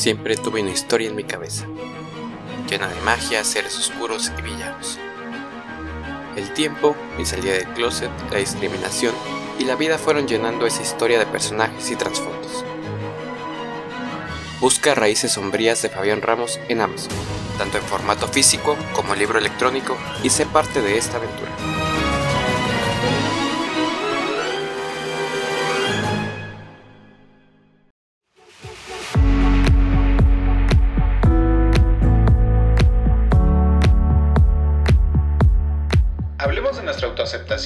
Siempre tuve una historia en mi cabeza, llena de magia, seres oscuros y villanos. El tiempo, mi salida del closet, la discriminación y la vida fueron llenando esa historia de personajes y trasfondos. Busca Raíces Sombrías de Fabián Ramos en Amazon, tanto en formato físico como libro electrónico, y sé parte de esta aventura.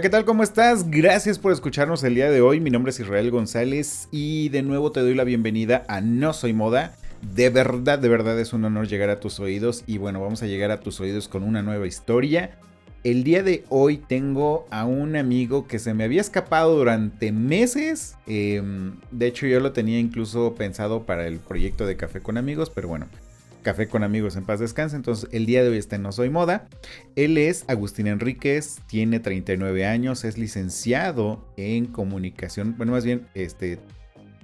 ¿Qué tal? ¿Cómo estás? Gracias por escucharnos el día de hoy. Mi nombre es Israel González y de nuevo te doy la bienvenida a No Soy Moda. De verdad, de verdad es un honor llegar a tus oídos y bueno, vamos a llegar a tus oídos con una nueva historia. El día de hoy tengo a un amigo que se me había escapado durante meses. Em, de hecho, yo lo tenía incluso pensado para el proyecto de Café con Amigos, pero bueno, Café con amigos en paz descanse. Entonces, el día de hoy está en No Soy Moda. Él es Agustín Enríquez, tiene 39 años, es licenciado en comunicación. Bueno, más bien, este,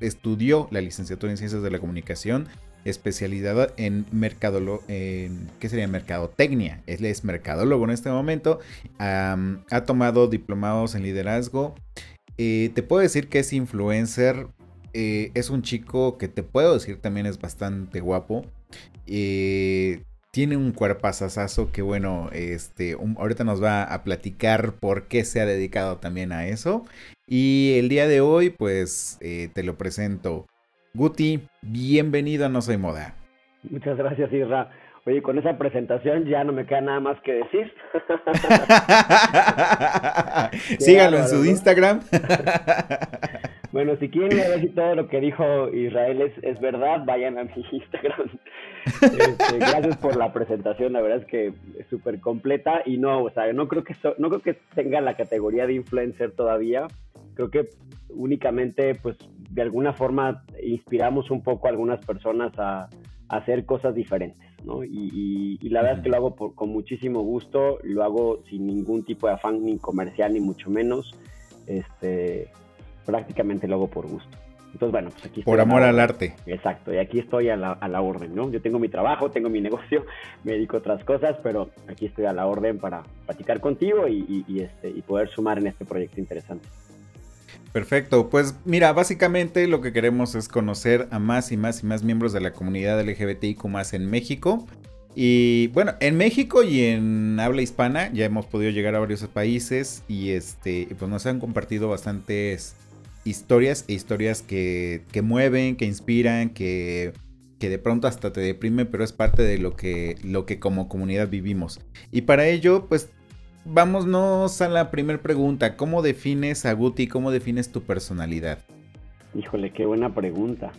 estudió la licenciatura en Ciencias de la Comunicación, especialidad en mercadolo ¿qué sería? Mercadotecnia. Él es mercadólogo en este momento. ha tomado diplomados en liderazgo. Eh, te puedo decir que es influencer. Eh, es un chico que te puedo decir también es bastante guapo. Eh, tiene un cuerpazazazo que bueno, este, ahorita nos va a platicar por qué se ha dedicado también a eso. Y el día de hoy, pues eh, te lo presento. Guti, bienvenido a No Soy Moda. Muchas gracias, Irra. Oye, con esa presentación ya no me queda nada más que decir. Síganlo en su Instagram. bueno, si quieren ver si todo lo que dijo Israel es, es verdad, vayan a mi Instagram. Este, gracias por la presentación, la verdad es que es súper completa y no, o sea, no creo que no creo que tenga la categoría de influencer todavía. Creo que únicamente, pues, de alguna forma inspiramos un poco a algunas personas a, hacer cosas diferentes, ¿no? Y, la verdad es que lo hago con muchísimo gusto, lo hago sin ningún tipo de afán ni comercial ni mucho menos, este, prácticamente lo hago por gusto. Entonces, bueno, pues aquí Por amor al arte. Exacto, y aquí estoy a la, a la, orden, ¿no? Yo tengo mi trabajo, tengo mi negocio, me dedico a otras cosas, pero aquí estoy a la orden para platicar contigo y, este, y poder sumar en este proyecto interesante. Perfecto, pues mira, básicamente lo que queremos es conocer a más y más y más miembros de la comunidad LGBTIQ más en México. Y bueno, en México y en habla hispana ya hemos podido llegar a varios países y este, pues nos han compartido bastantes historias e historias que, mueven, que inspiran, que, que, de pronto hasta te deprime, pero es parte de lo que, lo que como comunidad vivimos. Y para ello, pues vámonos a la primera pregunta. ¿Cómo defines a Guti? ¿Cómo defines tu personalidad? Híjole, qué buena pregunta.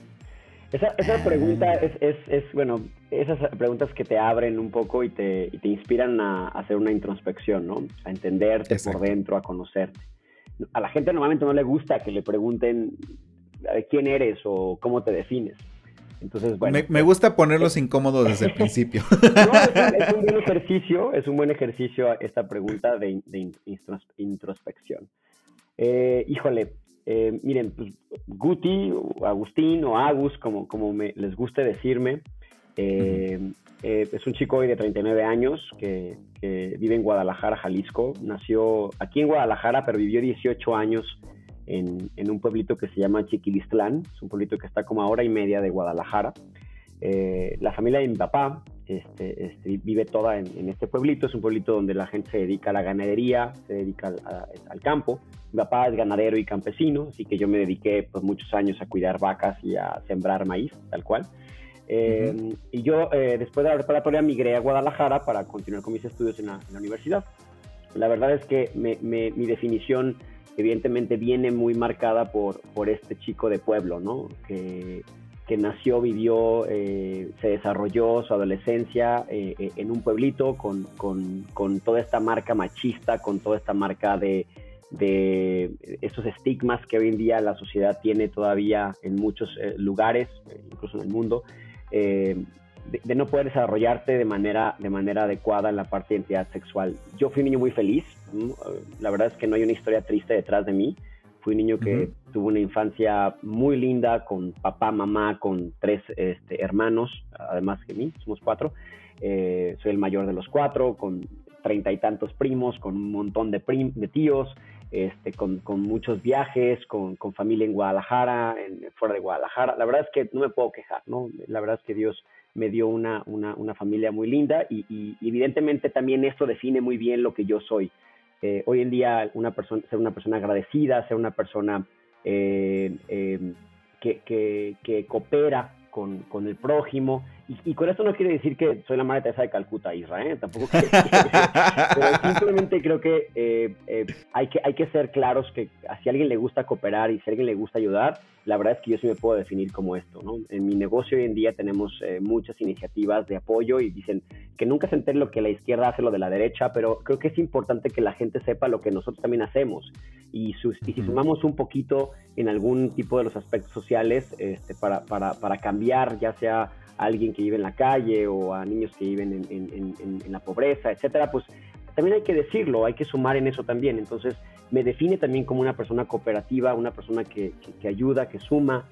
Esa, esa ah. pregunta es, es, es, bueno, esas preguntas que te abren un poco y te, y te inspiran a, hacer una introspección, ¿no? A entenderte por dentro, a conocerte a la gente normalmente no le gusta que le pregunten quién eres o cómo te defines. Entonces, bueno. Me, me gusta ponerlos incómodos desde el principio. No, es, un, buen ejercicio, es un buen ejercicio esta pregunta de, introspección. Eh, híjole, eh, miren, pues, Guti, o Agustín o Agus, como, como me, les guste decirme, eh, eh, es un chico hoy de 39 años que, vive en Guadalajara, Jalisco. Nació aquí en Guadalajara, pero vivió 18 años en, en, un pueblito que se llama Chiquilistlán, es un pueblito que está como a hora y media de Guadalajara. Eh, la familia de mi papá este, este, vive toda en, este pueblito, es un pueblito donde la gente se dedica a la ganadería, se dedica al, campo. Mi papá es ganadero y campesino, así que yo me dediqué pues, muchos años a cuidar vacas y a sembrar maíz, tal cual. Eh, y yo, eh, después de la preparatoria, migré a Guadalajara para continuar con mis estudios en la, universidad. La verdad es que mi definición, evidentemente, viene muy marcada por, por este chico de pueblo, ¿no? Que, que nació, vivió, eh, se desarrolló su adolescencia en un pueblito con, con, con, toda esta marca machista, con toda esta marca de, de esos estigmas que hoy en día la sociedad tiene todavía en muchos lugares, incluso en el mundo. Eh, de, no poder desarrollarte de manera, de manera adecuada en la parte de identidad sexual. Yo fui un niño muy feliz, la verdad es que no hay una historia triste detrás de mí. Fui un niño que tuvo una infancia muy linda con papá, mamá, con tres este, hermanos, además que mí, somos cuatro. Eh, soy el mayor de los cuatro, con treinta y tantos primos, con un montón de, de tíos. Este, con, muchos viajes, con, familia en Guadalajara, en, fuera de Guadalajara. La verdad es que no me puedo quejar, ¿no? La verdad es que Dios me dio una, familia muy linda y, evidentemente también esto define muy bien lo que yo soy. Eh, hoy en día una persona, ser una persona agradecida, ser una persona eh, eh, que, coopera con el prójimo. Y, con esto no quiere decir que soy la madre Teresa de Calcuta, Israel, ¿eh? tampoco quiere pero simplemente creo que, eh, eh, hay que hay que ser claros que si a alguien le gusta cooperar y si a alguien le gusta ayudar, la verdad es que yo sí me puedo definir como esto, ¿no? En mi negocio hoy en día tenemos muchas iniciativas de apoyo y dicen que nunca se entere lo que la izquierda hace lo de la derecha, pero creo que es importante que la gente sepa lo que nosotros también hacemos y, y si sumamos un poquito en algún tipo de los aspectos sociales este, para, para, para cambiar, ya sea alguien que vive en la calle o a niños que viven en, en, en, la pobreza, etcétera, pues también hay que decirlo, hay que sumar en eso también. Entonces, me define también como una persona cooperativa, una persona que, que, ayuda, que suma.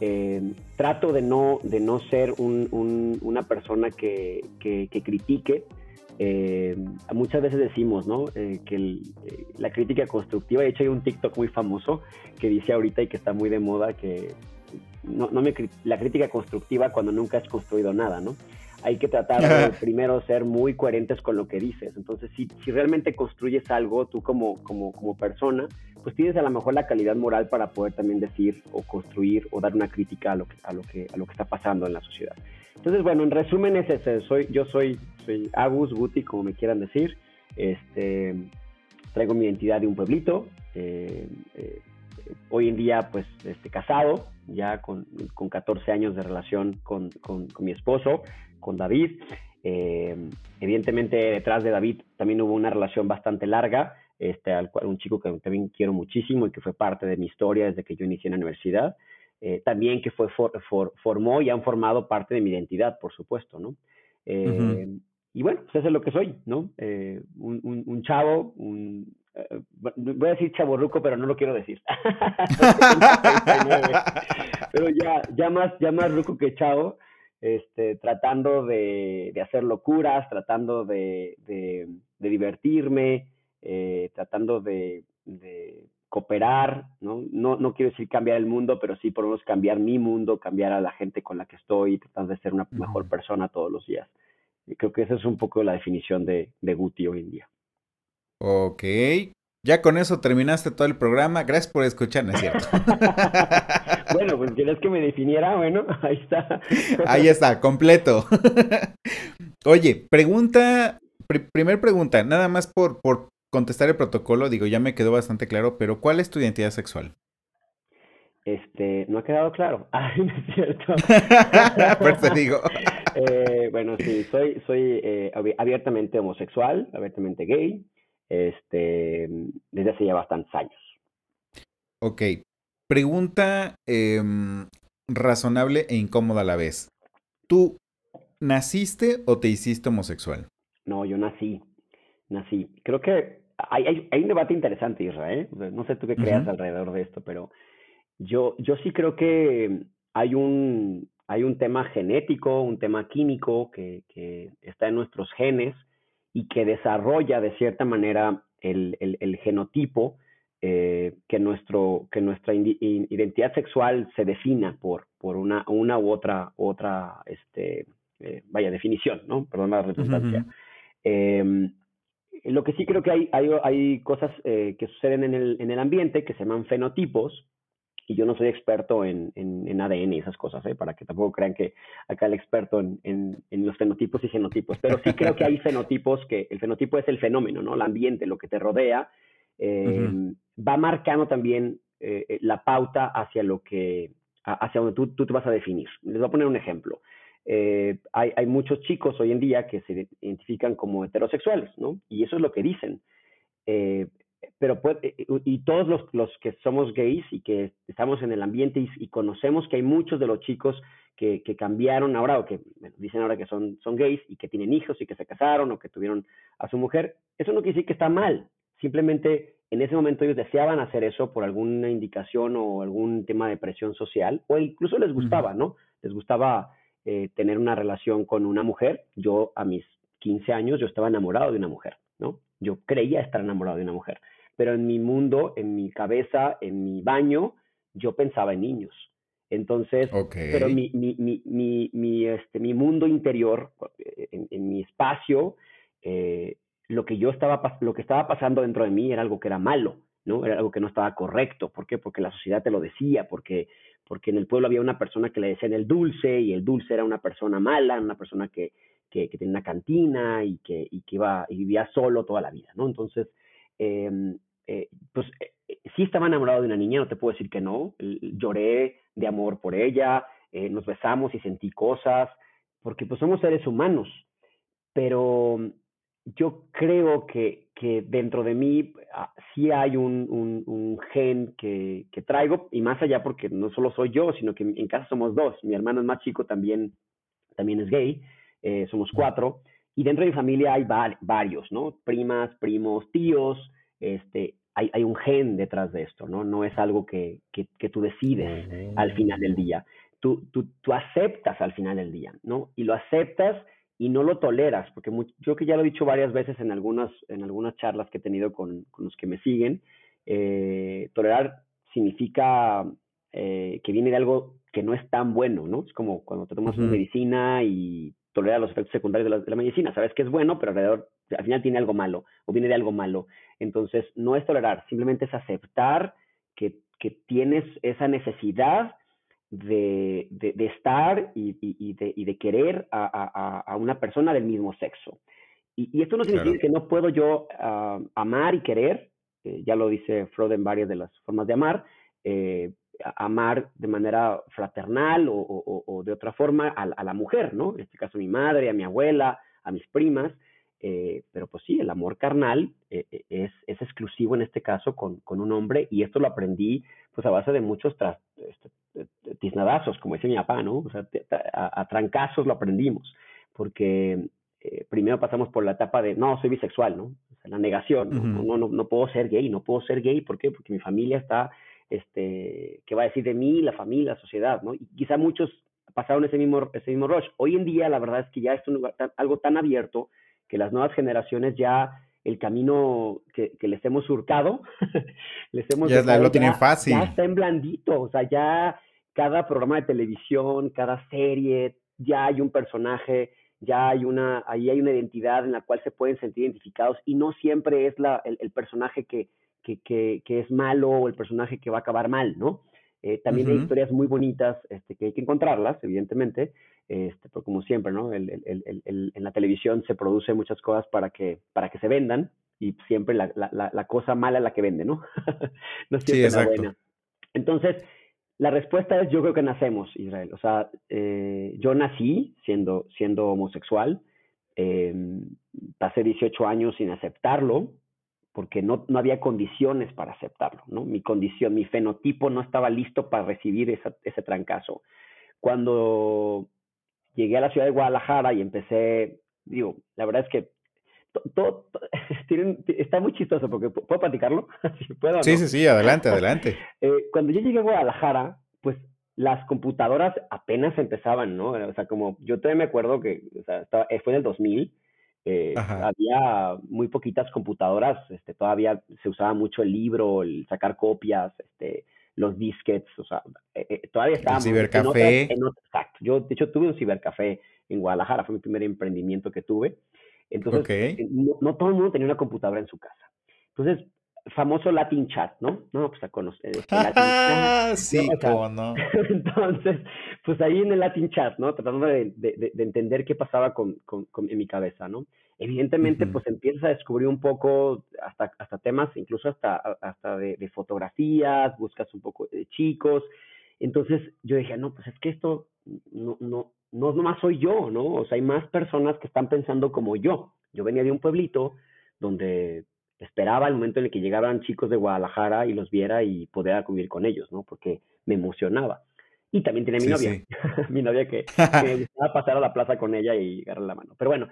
Eh, trato de no, de no ser un, un, una persona que, que, critique, eh, muchas veces decimos, ¿no? Eh, que eh, la crítica constructiva, de hecho hay un TikTok muy famoso que dice ahorita y que está muy de moda que no, no me, la crítica constructiva cuando nunca has construido nada, ¿no? Hay que tratar de primero ser muy coherentes con lo que dices. Entonces, si, si realmente construyes algo, tú como, como, como persona, pues tienes a lo mejor la calidad moral para poder también decir o construir o dar una crítica a lo que, a lo que, a lo que está pasando en la sociedad. Entonces, bueno, en resumen es ese. Soy, yo soy, soy Agus, Guti, como me quieran decir. Este, traigo mi identidad de un pueblito. Eh, eh, hoy en día, pues, este, casado, ya con, con 14 años de relación con, con, mi esposo, con David. Eh, evidentemente, detrás de David también hubo una relación bastante larga, este, al cual, un chico que también quiero muchísimo y que fue parte de mi historia desde que yo inicié en la universidad. Eh, también que fue formó y han formado parte de mi identidad, por supuesto, ¿no? Eh, y bueno, pues eso es lo que soy, ¿no? un, un, un, chavo, un, voy a decir chaborruco, pero no lo quiero decir. pero ya, ya más, ya más ruco que chavo, este, tratando de, de hacer locuras, tratando de, de, divertirme, eh, tratando de, de cooperar, ¿no? ¿no? No quiero decir cambiar el mundo, pero sí por lo menos cambiar mi mundo, cambiar a la gente con la que estoy, tratando de ser una mejor persona todos los días. Y creo que esa es un poco la definición de, de Guti hoy en día. Ok. Ya con eso terminaste todo el programa. Gracias por escuchar, es cierto? bueno, pues quieres que me definiera, bueno, ahí está. ahí está, completo. Oye, pregunta, primer pregunta, nada más por, por contestar el protocolo, digo, ya me quedó bastante claro, pero ¿cuál es tu identidad sexual? Este, no ha quedado claro. Ay, no es cierto. Por digo. Eh, bueno, sí, soy, soy eh, abiertamente homosexual, abiertamente gay este, desde hace ya bastantes años. Ok. Pregunta em, razonable e incómoda a la vez. ¿Tú naciste o te hiciste homosexual? No, yo nací. Nací. Creo que hay, hay, un debate interesante, Israel. No sé tú qué creas alrededor de esto, pero yo, yo sí creo que hay un, hay un tema genético, un tema químico que, que está en nuestros genes y que desarrolla de cierta manera el, el, genotipo eh, que, nuestro, que nuestra identidad sexual se defina por, por una, una u otra, otra este, eh, vaya, definición, ¿no? Perdón la redundancia. Em, lo que sí creo que hay, hay, hay cosas eh, que suceden en el, en el ambiente que se llaman fenotipos, y yo no soy experto en, en, ADN y esas cosas, ¿eh? para que tampoco crean que acá el experto en, en, los fenotipos y genotipos, pero sí creo que hay fenotipos que el fenotipo es el fenómeno, ¿no? El ambiente, lo que te rodea, em, va marcando también eh, eh, la pauta hacia lo que, hacia donde tú, tú, te vas a definir. Les voy a poner un ejemplo. Hay, hay, muchos chicos hoy en día que se identifican como heterosexuales, ¿no? Y eso es lo que dicen. Pero y todos los, los, que somos gays y que estamos en el ambiente y, conocemos que hay muchos de los chicos que, que cambiaron ahora o que dicen ahora que son, son gays y que tienen hijos y que se casaron o que tuvieron a su mujer, eso no quiere decir que está mal. Simplemente en ese momento ellos deseaban hacer eso por alguna indicación o algún tema de presión social, o incluso les gustaba, ¿no? Les gustaba eh, tener una relación con una mujer. Yo a mis 15 años yo estaba enamorado de una mujer, ¿no? Yo creía estar enamorado de una mujer, pero en mi mundo, en mi cabeza, en mi baño, yo pensaba en niños. Entonces, pero mi, mi, mi, mi, este, mi mundo interior, en, en mi espacio, eh, lo que yo estaba, lo que estaba pasando dentro de mí era algo que era malo, ¿no? Era algo que no estaba correcto. ¿Por qué? Porque la sociedad te lo decía, porque, porque en el pueblo había una persona que le decían el dulce y el dulce era una persona mala, una persona que, que, tenía una cantina y que, y que iba y vivía solo toda la vida, ¿no? Entonces, em, eh, pues eh, sí estaba enamorado de una niña, no te puedo decir que no. Lloré de amor por ella, eh, nos besamos y sentí cosas, porque pues somos seres humanos, pero yo creo que, que dentro de mí ah, sí hay un, un, gen que, que, traigo, y más allá porque no solo soy yo, sino que en casa somos dos. Mi hermano es más chico, también, también es gay, eh, somos cuatro, y dentro de mi familia hay varios, ¿no? Primas, primos, tíos, este, hay, hay, un gen detrás de esto, ¿no? No es algo que, que, que tú decides al final del día. Tú, tú, tú aceptas al final del día, ¿no? Y lo aceptas y no lo toleras, porque yo que ya lo he dicho varias veces en algunas, en algunas charlas que he tenido con, con los que me siguen, eh, tolerar significa eh, que viene de algo que no es tan bueno, ¿no? Es como cuando te tomas una medicina y toleras los efectos secundarios de la, de la, medicina, sabes que es bueno, pero alrededor, al final tiene algo malo o viene de algo malo. Entonces, no es tolerar, simplemente es aceptar que, que tienes esa necesidad de, de, estar y, y, de, y, de, querer a, a, a, una persona del mismo sexo. Y, esto no significa que no puedo yo ah, amar y querer, eh, ya lo dice Freud en varias de las formas de amar, eh, amar de manera fraternal o, o, o de otra forma a, la mujer, ¿no? En este caso a mi madre, a mi abuela, a mis primas, eh, pero pues sí, el amor carnal es, es, exclusivo en este caso con, con, un hombre y esto lo aprendí pues a base de muchos tras, este, tiznadazos, como dice mi papá, ¿no? O sea, a, trancazos lo aprendimos, porque eh, primero pasamos por la etapa de, no, soy bisexual, ¿no? la negación, ¿no? no, no, no, puedo ser gay, no puedo ser gay, ¿por qué? Porque mi familia está, este, ¿qué va a decir de mí, la familia, la sociedad, ¿no? Y quizá muchos pasaron ese mismo, ese mismo rush. Hoy en día, la verdad es que ya es un algo tan abierto que las nuevas generaciones ya el camino que, que les hemos surcado, les hemos ya lo tienen fácil. Ya está en blandito, o sea, ya cada programa de televisión, cada serie, ya hay un personaje, ya hay una, ahí hay una identidad en la cual se pueden sentir identificados y no siempre es la, el, personaje que, que, que, es malo o el personaje que va a acabar mal, ¿no? Eh, también hay historias muy bonitas este, que hay que encontrarlas, evidentemente, este, pero como siempre, ¿no? El, el, el, en la televisión se produce muchas cosas para que, para que se vendan y siempre la, la, la cosa mala es la que vende, ¿no? no siempre sí, la buena. Entonces, la respuesta es yo creo que nacemos, Israel. O sea, eh, yo nací siendo, siendo homosexual, eh, pasé 18 años sin aceptarlo porque no, no, había condiciones para aceptarlo, ¿no? Mi condición, mi fenotipo no estaba listo para recibir esa, ese trancazo. Cuando llegué a la ciudad de Guadalajara y empecé, digo, la verdad es que todo, está muy chistoso porque puedo platicarlo. ¿puedo, sí, sí, sí, adelante, adelante. Eh, cuando yo llegué a Guadalajara, pues las computadoras apenas empezaban, ¿no? O sea, como yo todavía me acuerdo que o sea, estaba, eh, fue en el 2000, Eh, había muy poquitas computadoras, este, todavía se usaba mucho el libro, el sacar copias, este, los disquets, o sea, eh, eh, todavía estábamos... El cibercafé. exacto, yo de hecho tuve un cibercafé en Guadalajara, fue mi primer emprendimiento que tuve. Entonces, no, todo el mundo tenía una computadora en su casa. Entonces, famoso Latin Chat, ¿no? No, pues a conocer. Este, Latin sí, no. Entonces, pues ahí en el Latin Chat, ¿no? Tratando de, entender qué pasaba con, en mi cabeza, ¿no? Evidentemente, pues empiezas a descubrir un poco hasta, hasta temas, incluso hasta, hasta de, fotografías, buscas un poco de chicos. Entonces yo dije, no, pues es que esto no, no, no nomás soy yo, ¿no? O sea, hay más personas que están pensando como yo. Yo venía de un pueblito donde esperaba el momento en el que llegaran chicos de Guadalajara y los viera y poder convivir con ellos, ¿no? Porque me emocionaba. Y también tenía mi novia, mi novia que, me gustaba pasar a la plaza con ella y agarrar la mano. Pero bueno,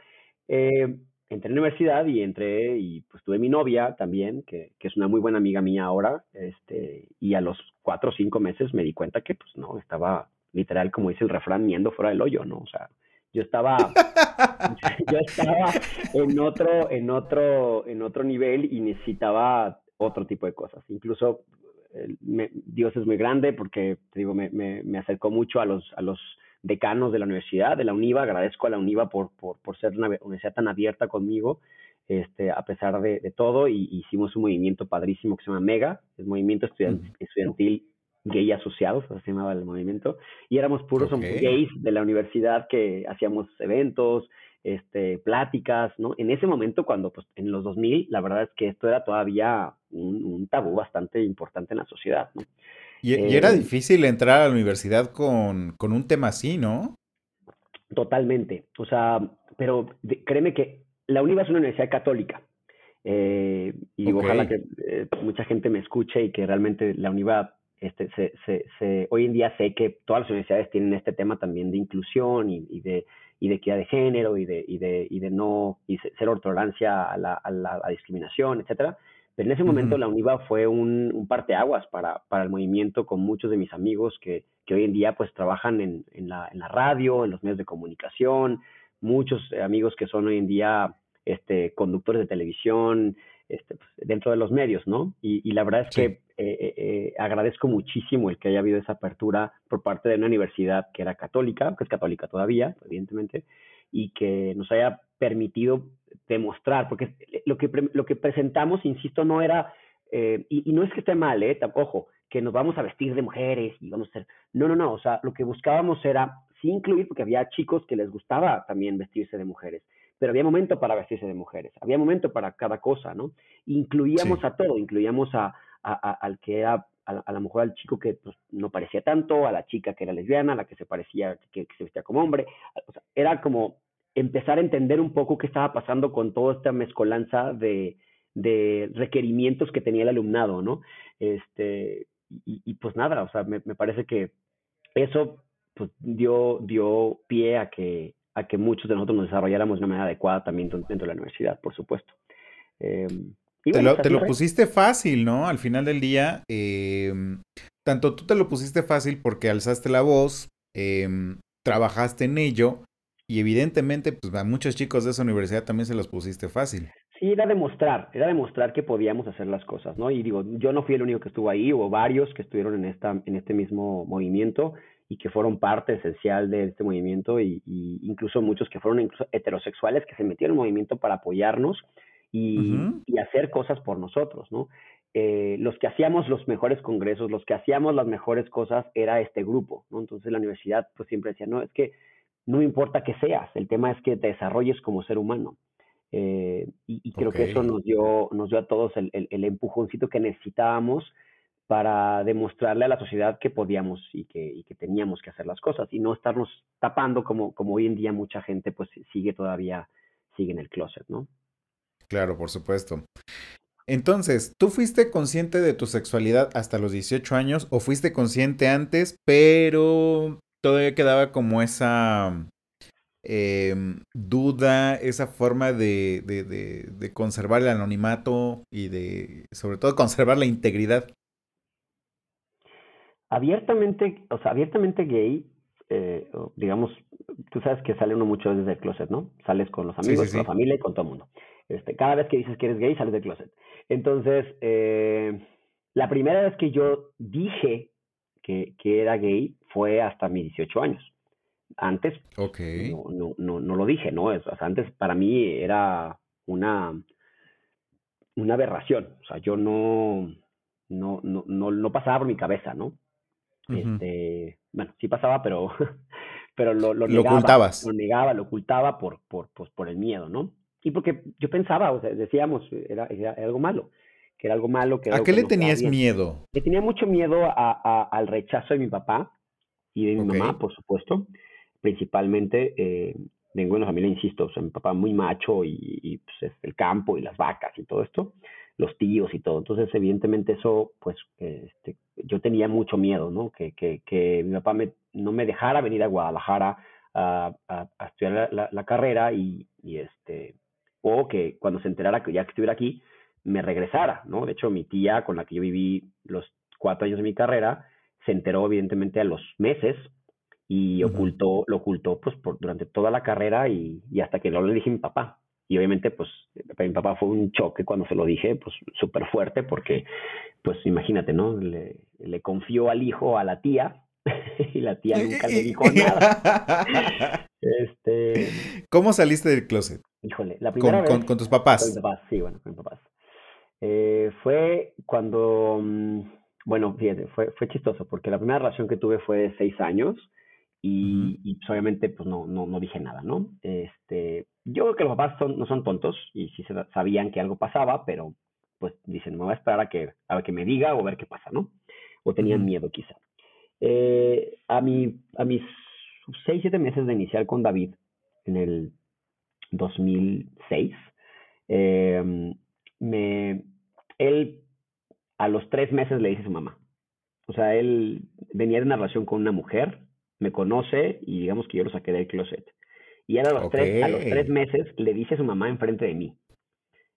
eh, entré en la universidad y entré y pues tuve mi novia también, que, que, es una muy buena amiga mía ahora, este, y a los cuatro o cinco meses me di cuenta que pues no, estaba literal, como dice el refrán, miendo fuera del hoyo, ¿no? O sea, yo estaba, yo estaba en otro, en otro, en otro nivel y necesitaba otro tipo de cosas. Incluso Dios es muy grande porque, te digo, me, me, me, acercó mucho a los, a los decanos de la universidad, de la UNIVA. Agradezco a la UNIVA por, por, por ser una universidad tan abierta conmigo, este, a pesar de, de todo. Y hicimos un movimiento padrísimo que se llama MEGA, el Movimiento Estudiantil gay asociados, así se llamaba el movimiento, y éramos puros gays de la universidad que hacíamos eventos, este, pláticas, ¿no? En ese momento, cuando, pues, en los 2000, la verdad es que esto era todavía un, tabú bastante importante en la sociedad, ¿no? Y, era eh, difícil entrar a la universidad con, con, un tema así, ¿no? Totalmente, o sea, pero créeme que la UNIVA es una universidad católica, eh, y ojalá que eh, mucha gente me escuche y que realmente la UNIVA este, se, se, se, hoy en día sé que todas las universidades tienen este tema también de inclusión y, de, y de equidad de género y de, y de, y de no y cero tolerancia a la, a la discriminación, etcétera. Pero en ese momento la UNIVA fue un, un parteaguas para, para el movimiento con muchos de mis amigos que, que hoy en día pues trabajan en, en, la, en la radio, en los medios de comunicación, muchos amigos que son hoy en día este, conductores de televisión, este, pues, dentro de los medios, ¿no? Y, la verdad es que eh, eh, eh, agradezco muchísimo el que haya habido esa apertura por parte de una universidad que era católica, que es católica todavía, evidentemente, y que nos haya permitido demostrar, porque lo que, lo que presentamos, insisto, no era, y, no es que esté mal, ¿eh? Ojo, que nos vamos a vestir de mujeres y vamos a ser, no, no, no, o sea, lo que buscábamos era sí incluir, porque había chicos que les gustaba también vestirse de mujeres, pero había momento para vestirse de mujeres, había momento para cada cosa, ¿no? Incluíamos a todo, incluíamos a, al que era, a, lo mejor al chico que pues, no parecía tanto, a la chica que era lesbiana, a la que se parecía, que, se vestía como hombre, o sea, era como empezar a entender un poco qué estaba pasando con toda esta mezcolanza de, requerimientos que tenía el alumnado, ¿no? Este, y, pues nada, o sea, me, me parece que eso pues dio, dio pie a que, a que muchos de nosotros nos desarrolláramos de una manera adecuada también dentro de la universidad, por supuesto. Te, lo, te lo, pusiste fácil, ¿no? Al final del día, em, tanto tú te lo pusiste fácil porque alzaste la voz, em, trabajaste en ello y evidentemente pues a muchos chicos de esa universidad también se los pusiste fácil. Sí, era demostrar, era demostrar que podíamos hacer las cosas, ¿no? Y digo, yo no fui el único que estuvo ahí, hubo varios que estuvieron en, esta, en este mismo movimiento y que fueron parte esencial de este movimiento y, incluso muchos que fueron incluso heterosexuales que se metieron en el movimiento para apoyarnos y, hacer cosas por nosotros, ¿no? Eh, los que hacíamos los mejores congresos, los que hacíamos las mejores cosas era este grupo, ¿no? Entonces la universidad pues siempre decía, no, es que no importa que seas, el tema es que te desarrolles como ser humano. Eh, y, creo que eso nos dio, nos dio a todos el, el empujoncito que necesitábamos para demostrarle a la sociedad que podíamos y que, que teníamos que hacer las cosas y no estarnos tapando como, como hoy en día mucha gente pues sigue todavía, sigue en el closet, ¿no? Claro, por supuesto. Entonces, ¿tú fuiste consciente de tu sexualidad hasta los 18 años o fuiste consciente antes, pero todavía quedaba como esa em, duda, esa forma de, de, conservar el anonimato y de, sobre todo, conservar la integridad? abiertamente, o sea, abiertamente gay, eh, digamos, tú sabes que sale uno mucho desde el closet, ¿no? Sales con los amigos, con la familia y con todo el mundo. Este, cada vez que dices que eres gay, sales del closet. Entonces, eh, la primera vez que yo dije que, que, era gay fue hasta mis 18 años. Antes okay. no, no, no, no, lo dije, ¿no? antes para mí era una, una aberración. O sea, yo no, no, no, no, no pasaba por mi cabeza, ¿no? este, bueno, sí pasaba, pero, pero lo, lo, negaba, lo ocultabas. Lo negaba, lo ocultaba por, por, pues, por el miedo, ¿no? Y porque yo pensaba, o sea, decíamos, era, era algo malo, que era algo malo. Que ¿A qué le tenías miedo? Le tenía mucho miedo a, a, al rechazo de mi papá y de mi mamá, por supuesto. Principalmente, eh, vengo de una familia, insisto, o sea, mi papá muy macho y, y pues, el campo y las vacas y todo esto los tíos y todo. Entonces, evidentemente eso, pues, este, yo tenía mucho miedo, ¿no? Que, que, que mi papá me, no me dejara venir a Guadalajara a, a, a estudiar la, la, carrera y, y, este, o que cuando se enterara que ya que estuviera aquí, me regresara, ¿no? De hecho, mi tía con la que yo viví los cuatro años de mi carrera, se enteró evidentemente a los meses y ocultó, lo ocultó pues por, durante toda la carrera y, y hasta que lo le dije a mi papá. Y obviamente, pues, para mi papá fue un choque cuando se lo dije, pues, súper fuerte, porque, pues, imagínate, ¿no? Le, le confió al hijo a la tía, y la tía nunca le dijo nada. este... ¿Cómo saliste del closet? Híjole, la primera con, vez... Con, tus papás? Con mis papás, sí, bueno, con mis papás. Eh, fue cuando... Mm, bueno, fíjate, fue, fue chistoso, porque la primera relación que tuve fue de seis años, y, y pues, obviamente pues no, no, no dije nada, ¿no? Este, yo creo que los papás son, no son tontos y sí sabían que algo pasaba, pero pues dicen, me voy a esperar a que, a que me diga o ver qué pasa, ¿no? O tenían miedo quizá. Eh, a, mi, a mis seis, siete meses de iniciar con David en el 2006, eh, me, él a los tres meses le dice a su mamá. O sea, él venía de una relación con una mujer, me conoce y digamos que yo lo saqué del closet. Y a los, tres, a los tres meses le dice a su mamá enfrente de mí.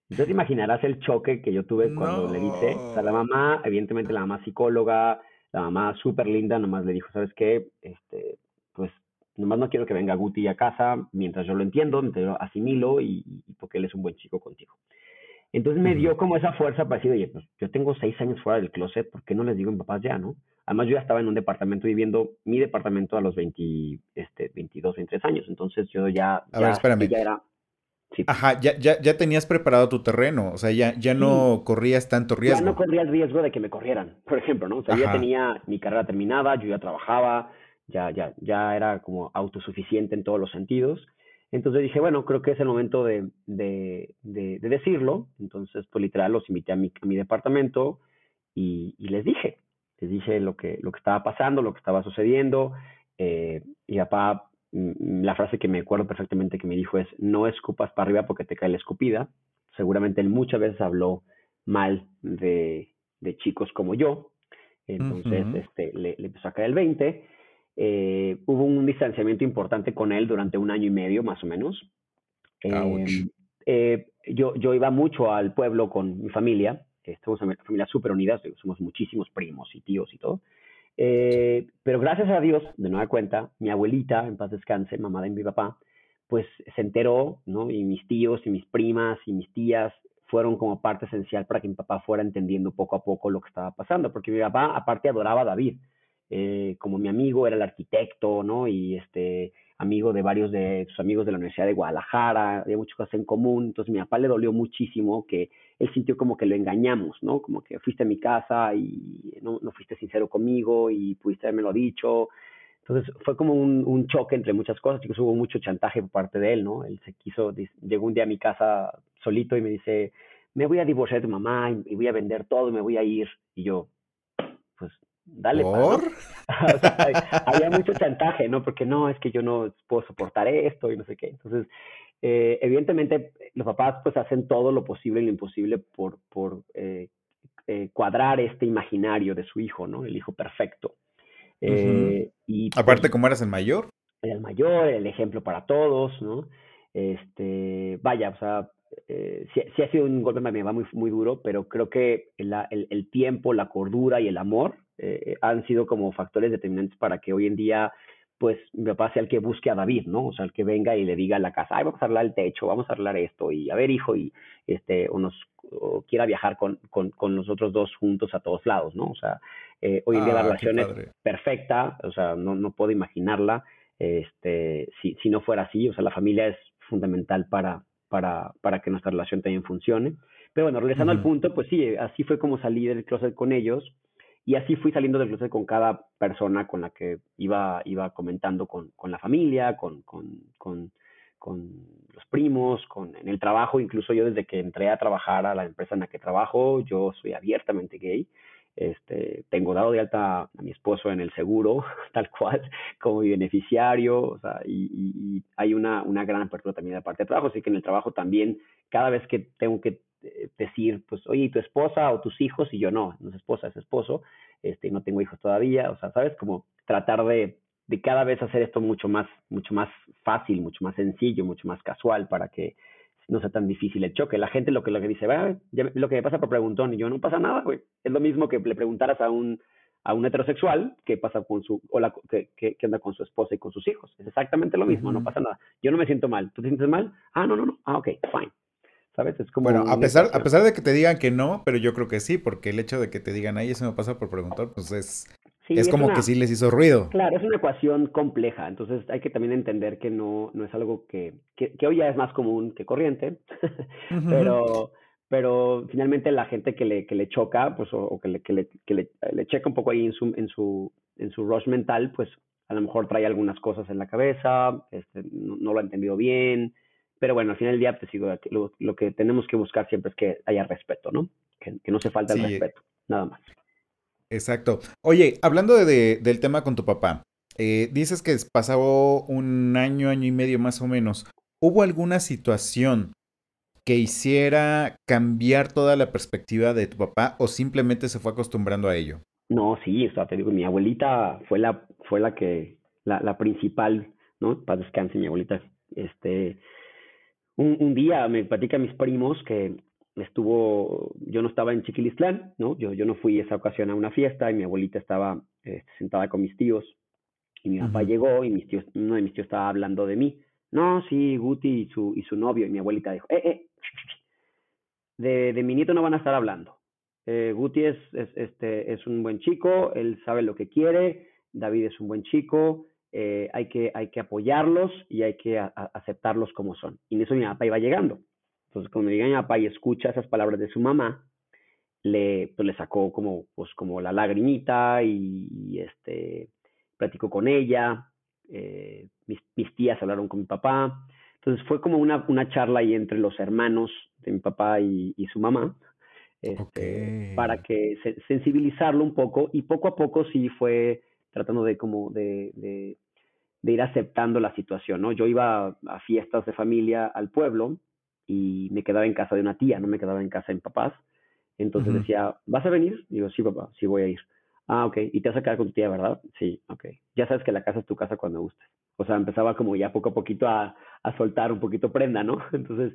Entonces imaginarás el choque que yo tuve cuando le dice, o sea, la mamá, evidentemente la mamá psicóloga, la mamá súper linda, nomás le dijo, ¿sabes qué? Este, pues nomás no quiero que venga Guti a casa mientras yo lo entiendo, mientras yo asimilo y, y porque él es un buen chico contigo. Entonces me dio como esa fuerza para decir, oye, pues yo tengo seis años fuera del closet, ¿por qué no les digo a mis papás ya, no? Además, yo ya estaba en un departamento viviendo mi departamento a los 20, este, 22, 23 años. Entonces, yo ya. A ya, ver, espérame. Ya era. Sí. Ajá, ya, ya, ya tenías preparado tu terreno. O sea, ya, ya no sí. corrías tanto riesgo. Ya no corría el riesgo de que me corrieran, por ejemplo, ¿no? O sea, Ajá. ya tenía mi carrera terminada, yo ya trabajaba, ya, ya, ya era como autosuficiente en todos los sentidos. Entonces dije, bueno, creo que es el momento de, de, de, de decirlo. Entonces, pues literal, los invité a mi, a mi departamento y, y les dije, les dije lo que, lo que estaba pasando, lo que estaba sucediendo. Eh, y papá, mm, la frase que me acuerdo perfectamente que me dijo es, no escupas para arriba porque te cae la escupida. Seguramente él muchas veces habló mal de, de chicos como yo. Entonces, uh -huh. este, le, le, empezó a caer el 20. Eh, hubo un distanciamiento importante con él durante un año y medio, más o menos. Eh, yo, yo iba mucho al pueblo con mi familia somos una familia súper unida, somos muchísimos primos y tíos y todo. Eh, pero gracias a Dios, de nueva cuenta, mi abuelita, en paz descanse, mamá de mi papá, pues se enteró, ¿no? Y mis tíos y mis primas y mis tías fueron como parte esencial para que mi papá fuera entendiendo poco a poco lo que estaba pasando, porque mi papá aparte adoraba a David, eh, como mi amigo era el arquitecto, ¿no? Y este amigo de varios de sus amigos de la Universidad de Guadalajara, había muchas cosas en común, entonces mi papá le dolió muchísimo que él sintió como que lo engañamos, ¿no? Como que fuiste a mi casa y no, no fuiste sincero conmigo y pudiste haberme lo dicho. Entonces fue como un, un, choque entre muchas cosas, chicos, hubo mucho chantaje por parte de él, ¿no? Él se quiso, llegó un día a mi casa solito y me dice, me voy a divorciar de tu mamá y, voy a vender todo y me voy a ir. Y yo, pues dale. ¿Por? o sea, había mucho chantaje, ¿no? Porque no, es que yo no puedo soportar esto y no sé qué. Entonces, eh, evidentemente, los papás pues hacen todo lo posible y lo imposible por, por eh, eh, cuadrar este imaginario de su hijo, ¿no? El hijo perfecto. Uh -huh. y, Aparte, pues, como eras el mayor. El mayor, el ejemplo para todos, ¿no? Este, vaya, o sea, eh, sí, sí, ha sido un golpe para mi mamá muy, muy duro, pero creo que la, el, el, tiempo, la cordura y el amor eh, han sido como factores determinantes para que hoy en día pues mi papá sea el que busque a David, ¿no? O sea, el que venga y le diga a la casa, ay, vamos a arreglar el techo, vamos a arreglar esto, y a ver, hijo, y este, o nos o quiera viajar con, con, con nosotros dos juntos a todos lados, ¿no? O sea, eh, hoy en día la Ah, relación es perfecta, o sea, no, no puedo imaginarla, este, si, si no fuera así, o sea, la familia es fundamental para, para, para que nuestra relación también funcione. Pero bueno, regresando al Ujú. punto, pues sí, así fue como salí del closet con ellos y así fui saliendo del closet con cada persona con la que iba, iba comentando con, con la familia, con, con, con, con los primos, con, en el trabajo, incluso yo desde que entré a trabajar a la empresa en la que trabajo, yo soy abiertamente gay. Este, tengo dado de alta a mi esposo en el seguro, tal cual, como mi beneficiario, o sea, y, y- y hay una, una gran apertura también de parte de trabajo, así que en el trabajo también, cada vez que tengo que eh, decir, pues, oye, ¿y tu esposa o tus hijos? Y yo no, no es esposa, es esposo, este, no tengo hijos todavía, o sea, ¿sabes? Como tratar de, de cada vez hacer esto mucho más, mucho más fácil, mucho más sencillo, mucho más casual para que no sea tan difícil el choque. La gente lo que, lo que dice, "Ah, ya me- lo que me pasa por preguntón, y yo no pasa nada, güey. Es lo mismo que le preguntaras a un, a un heterosexual qué pasa con su, o la, qué, qué, qué onda con su esposa y con sus hijos. Es exactamente lo mismo, no pasa nada. Yo no me siento mal. ¿Tú te sientes mal? Ah, no, no, no. Ah, ok, fine. ¿Sabes? Es como Bueno, a pesar, a pesar de que te digan que no, pero yo creo que sí, porque el hecho de que te digan, ay, eso me pasa por preguntar, pues es, Sí, es como una- que sí les hizo ruido. Claro, es una ecuación compleja, entonces hay que también entender que no, no es algo que, que, que hoy ya es más común que corriente, pero, pero finalmente la gente que le, que le choca, pues, o, o que, le, que, le, que le, le checa un poco ahí en su, en su, en su rush mental, pues a lo mejor trae algunas cosas en la cabeza, este, no, no lo ha entendido bien, pero bueno, al final del día, pues digo, lo, lo que tenemos que buscar siempre es que haya respeto, ¿no? Que, que no se falta el Sí. respeto, nada más. Exacto. Oye, hablando de, de- del tema con tu papá, eh, dices que pasó un año, año y medio más o menos. ¿Hubo alguna situación que hiciera cambiar toda la perspectiva de tu papá o simplemente se fue acostumbrando a ello? No, sí, o te digo, mi abuelita fue la, fue la que, la, la principal, ¿no? Para descanse, mi abuelita. Este, un, un día me platica mis primos que estuvo, yo no estaba en Chiquilistlán, ¿no? Yo, yo no fui esa ocasión a una fiesta y mi abuelita estaba eh, sentada con mis tíos y mi papá llegó y mis tíos, uno de mis tíos estaba hablando de mí. No, sí, Guti y su, y su novio y mi abuelita dijo, eh, eh, de, de mi nieto no van a estar hablando. Eh, Guti es, es, este, es un buen chico, él sabe lo que quiere, David es un buen chico, eh, hay, que, hay que apoyarlos y hay que a, a aceptarlos como son. Y en eso mi papá iba llegando. Entonces, cuando llega mi papá y escucha esas palabras de su mamá, le, pues, le sacó como, pues, como la lagrimita y, y, este, platicó con ella, eh, mis, mis tías hablaron con mi papá. Entonces fue como una, una charla ahí entre los hermanos de mi papá y, y su mamá, este, para que se, sensibilizarlo un poco y poco a poco sí fue tratando de como de, de, de ir aceptando la situación, ¿no? Yo iba a, a fiestas de familia al pueblo y me quedaba en casa de una tía, no me quedaba en casa mis papás. Entonces Ujú. decía, ¿vas a venir? Digo, sí, papá, sí voy a ir. Ah, ok. ¿Y te vas a quedar con tu tía, verdad? Sí, ok. Ya sabes que la casa es tu casa cuando gustes. O sea, empezaba como ya poco a poquito a, a soltar un poquito prenda, ¿no? Entonces,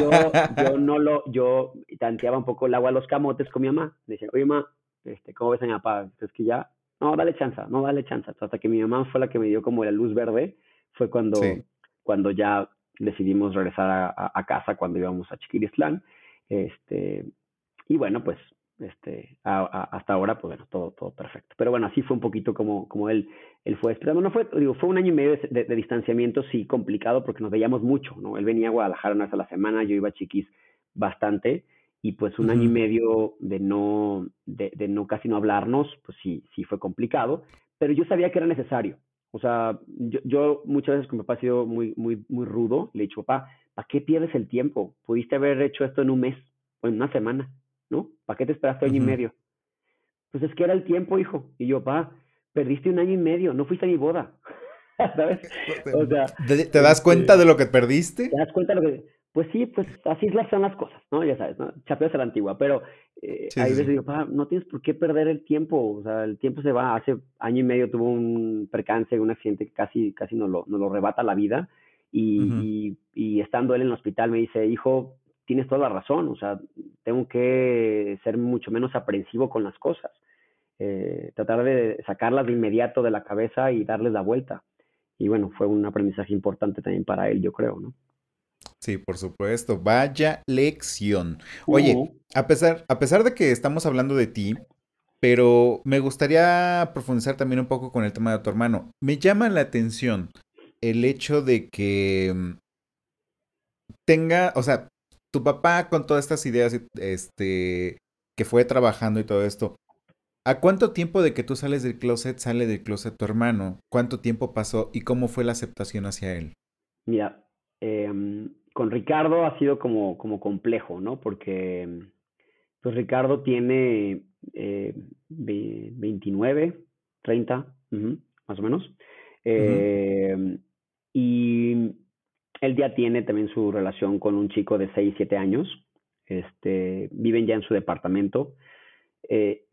yo, yo no lo, yo tanteaba un poco el agua a los camotes con mi mamá. Le decía, oye, mamá, este, ¿cómo ves a mi papá? Es que ya, no, dale chance, no, dale chance. Hasta que mi mamá fue la que me dio como la luz verde, fue cuando, Sí. cuando ya decidimos regresar a, a- a casa cuando íbamos a Chiquiristlán. Este, y bueno, pues este, a- a- hasta ahora, pues bueno, todo, todo perfecto. Pero bueno, así fue un poquito como, como él, él fue esperando. No fue, digo, fue un año y medio de, de- de distanciamiento, sí, complicado, porque nos veíamos mucho, ¿no? Él venía a Guadalajara una vez a la semana, yo iba a Chiquis bastante, y pues un año y medio de no, de, de no casi no hablarnos, pues sí, sí fue complicado, pero yo sabía que era necesario. O sea, yo, yo muchas veces con mi papá he sido muy, muy, muy rudo, le he dicho, papá, ¿para qué pierdes el tiempo? Pudiste haber hecho esto en un mes o en una semana, ¿no? ¿Para qué te esperaste año y medio? Pues es que era el tiempo, hijo. Y yo, pa, perdiste un año y medio, no fuiste a mi boda. ¿Sabes? O sea, ¿Te, te das este, cuenta de lo que perdiste? ¿Te das cuenta de lo que.? Pues sí, pues así son las cosas, ¿no? Ya sabes, ¿no? Chapeos a la antigua, pero eh, Sí, hay veces sí. digo, pa, no tienes por qué perder el tiempo, o sea, el tiempo se va. Hace año y medio tuvo un percance, un accidente que casi, casi nos lo, nos lo rebata la vida, y, y, y estando él en el hospital me dice, hijo, tienes toda la razón, o sea, tengo que ser mucho menos aprensivo con las cosas, eh, tratar de sacarlas de inmediato de la cabeza y darles la vuelta. y bueno, fue un aprendizaje importante también para él, yo creo, ¿no? Sí, por supuesto. Vaya lección. Oye, a, pesar, a pesar de que estamos hablando de ti, pero me gustaría profundizar también un poco con el tema de tu hermano. Me llama la atención el hecho de que mm, tenga, o sea, tu papá con todas estas ideas, este, que fue trabajando y todo esto, ¿a cuánto tiempo de que tú sales del closet sale del closet tu hermano? ¿Cuánto tiempo pasó y cómo fue la aceptación hacia él? Mira, em, con Ricardo ha sido como, como complejo, ¿no? Porque pues Ricardo tiene eh, 29, 30, más o menos. Em, y él ya tiene también su relación con un chico de 6, 7 años. Este, viven ya en su departamento. Eh,